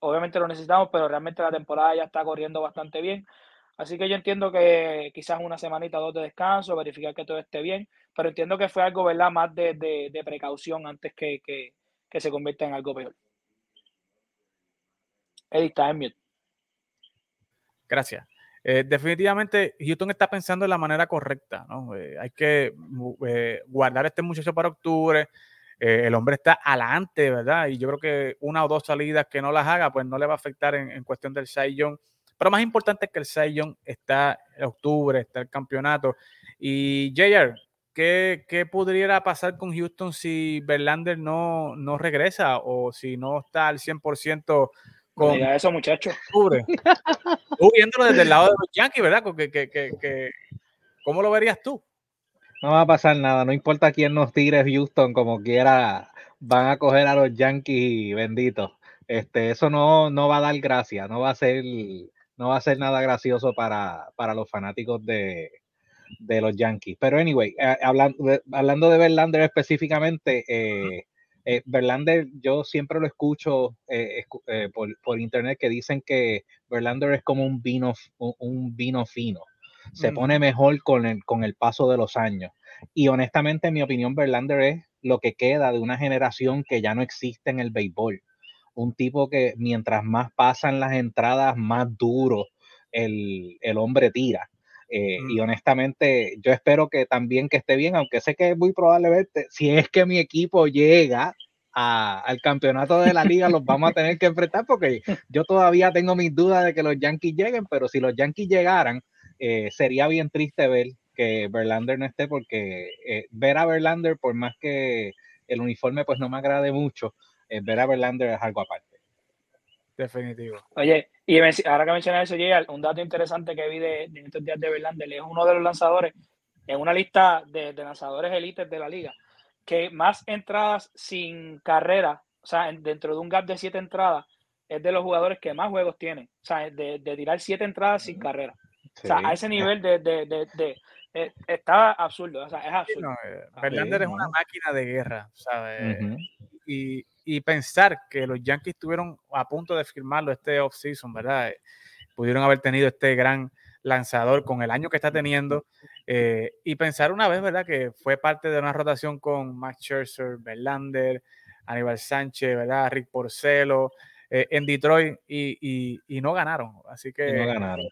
obviamente lo necesitamos, pero realmente la temporada ya está corriendo bastante bien. Así que yo entiendo que quizás una semanita o dos de descanso, verificar que todo esté bien, pero entiendo que fue algo, ¿verdad? Más de, de, precaución antes que, que, que, se convierta en algo peor. Edith, está en mute. Gracias. Eh, definitivamente Houston está pensando en la manera correcta, ¿no? Eh, hay que eh, guardar a este muchacho para octubre. el hombre está adelante, ¿verdad? Y yo creo que una o dos salidas que no las haga, pues no le va a afectar en, cuestión del Cy Pero más importante es que el Cy está en octubre, está el campeonato. Y JR, ¿qué, ¿qué, pudiera pasar con Houston si Verlander no, no regresa o si no está al 100% con eso, muchachos. tú viéndolo desde el lado de los Yankees, ¿verdad? Que, que, que, ¿Cómo lo verías tú? No va a pasar nada, no importa quién nos tire Houston, como quiera, van a coger a los Yankees benditos. Este, eso no, no va a dar gracia, no va a ser, no va a ser nada gracioso para, para los fanáticos de, de los Yankees. Pero anyway, eh, hablando, de, hablando de Verlander específicamente, eh, eh, Verlander, yo siempre lo escucho eh, eh, por, internet que dicen que Verlander es como un vino, un, vino fino. Se pone mejor con el, con el paso de los años. Y honestamente, en mi opinión, Verlander es lo que queda de una generación que ya no existe en el béisbol. Un tipo que mientras más pasan las entradas, más duro el, hombre tira. Y honestamente, yo espero que también que esté bien, aunque sé que es muy probablemente, si es que mi equipo llega al campeonato de la liga, los vamos a tener que enfrentar porque yo todavía tengo mis dudas de que los Yankees lleguen, pero si los Yankees llegaran, eh, sería bien triste ver que Verlander no esté porque eh, ver a Verlander, por más que el uniforme pues no me agrade mucho, eh, ver a Verlander es algo aparte. Definitivo. Oye, y ahora que mencionas eso, un dato interesante que vi de, estos días de Verlander, es uno de los lanzadores en una lista de, de lanzadores élites de la liga que más entradas sin carrera, o sea, dentro de un gap de siete entradas, es de los jugadores que más juegos tienen. O sea, de, tirar siete entradas sin carrera. O sea, a ese nivel de, eh, está absurdo, o sea, es absurdo. No, eh, Verlander es una no. máquina de guerra, ¿sabes? Ujú. y, y pensar que los Yankees estuvieron a punto de firmarlo este offseason, ¿verdad? Eh, Pudieron haber tenido este gran lanzador con el año que está teniendo. eh, y pensar una vez, ¿verdad? Que fue parte de una rotación con Max Scherzer, Verlander, Aníbal Sánchez, ¿verdad? Rick Porcelo, eh, en Detroit y, y- y no ganaron. Así que Y no ganaron.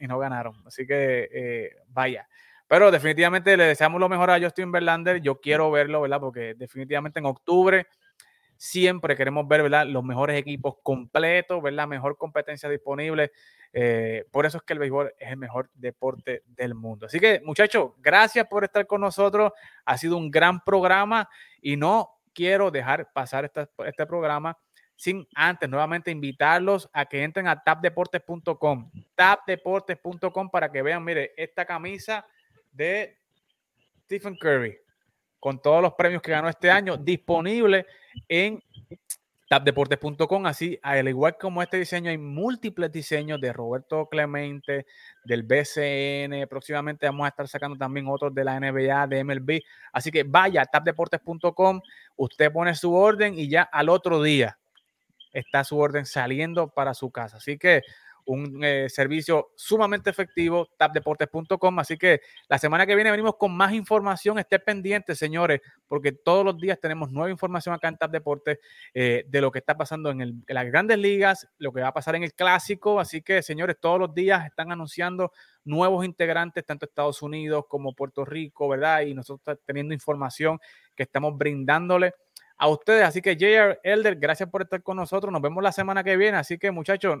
y no ganaron. Así que eh, vaya. Pero definitivamente le deseamos lo mejor a Justin Verlander. Yo quiero verlo, ¿verdad? Porque definitivamente en octubre siempre queremos ver, ¿verdad? Los mejores equipos completos, ¿verdad? Mejor competencia disponible. Eh, por eso es que el béisbol es el mejor deporte del mundo. Así que, muchachos, gracias por estar con nosotros. Ha sido un gran programa y no quiero dejar pasar esta- este programa sin antes nuevamente invitarlos a que entren a tapdeportes.com, tapdeportes.com para que vean, mire, esta camisa de Stephen Curry con todos los premios que ganó este año disponible en tapdeportes.com, así al igual como este diseño hay múltiples diseños de Roberto Clemente, del BCN, próximamente vamos a estar sacando también otros de la NBA, de MLB, así que vaya a tapdeportes.com, usted pone su orden y ya al otro día está su orden saliendo para su casa. Así que un eh, servicio sumamente efectivo, tapdeportes.com. Así que la semana que viene venimos con más información. Esté pendiente, señores, porque todos los días tenemos nueva información acá en Tap Deportes eh, de lo que está pasando en, el- las grandes ligas, lo que va a pasar en el clásico. Así que, señores, todos los días están anunciando nuevos integrantes, tanto Estados Unidos como Puerto Rico, ¿verdad? Y nosotros teniendo información que estamos brindándole a ustedes. Así que, JR Elder, gracias por estar con nosotros. Nos vemos la semana que viene. Así que, muchachos,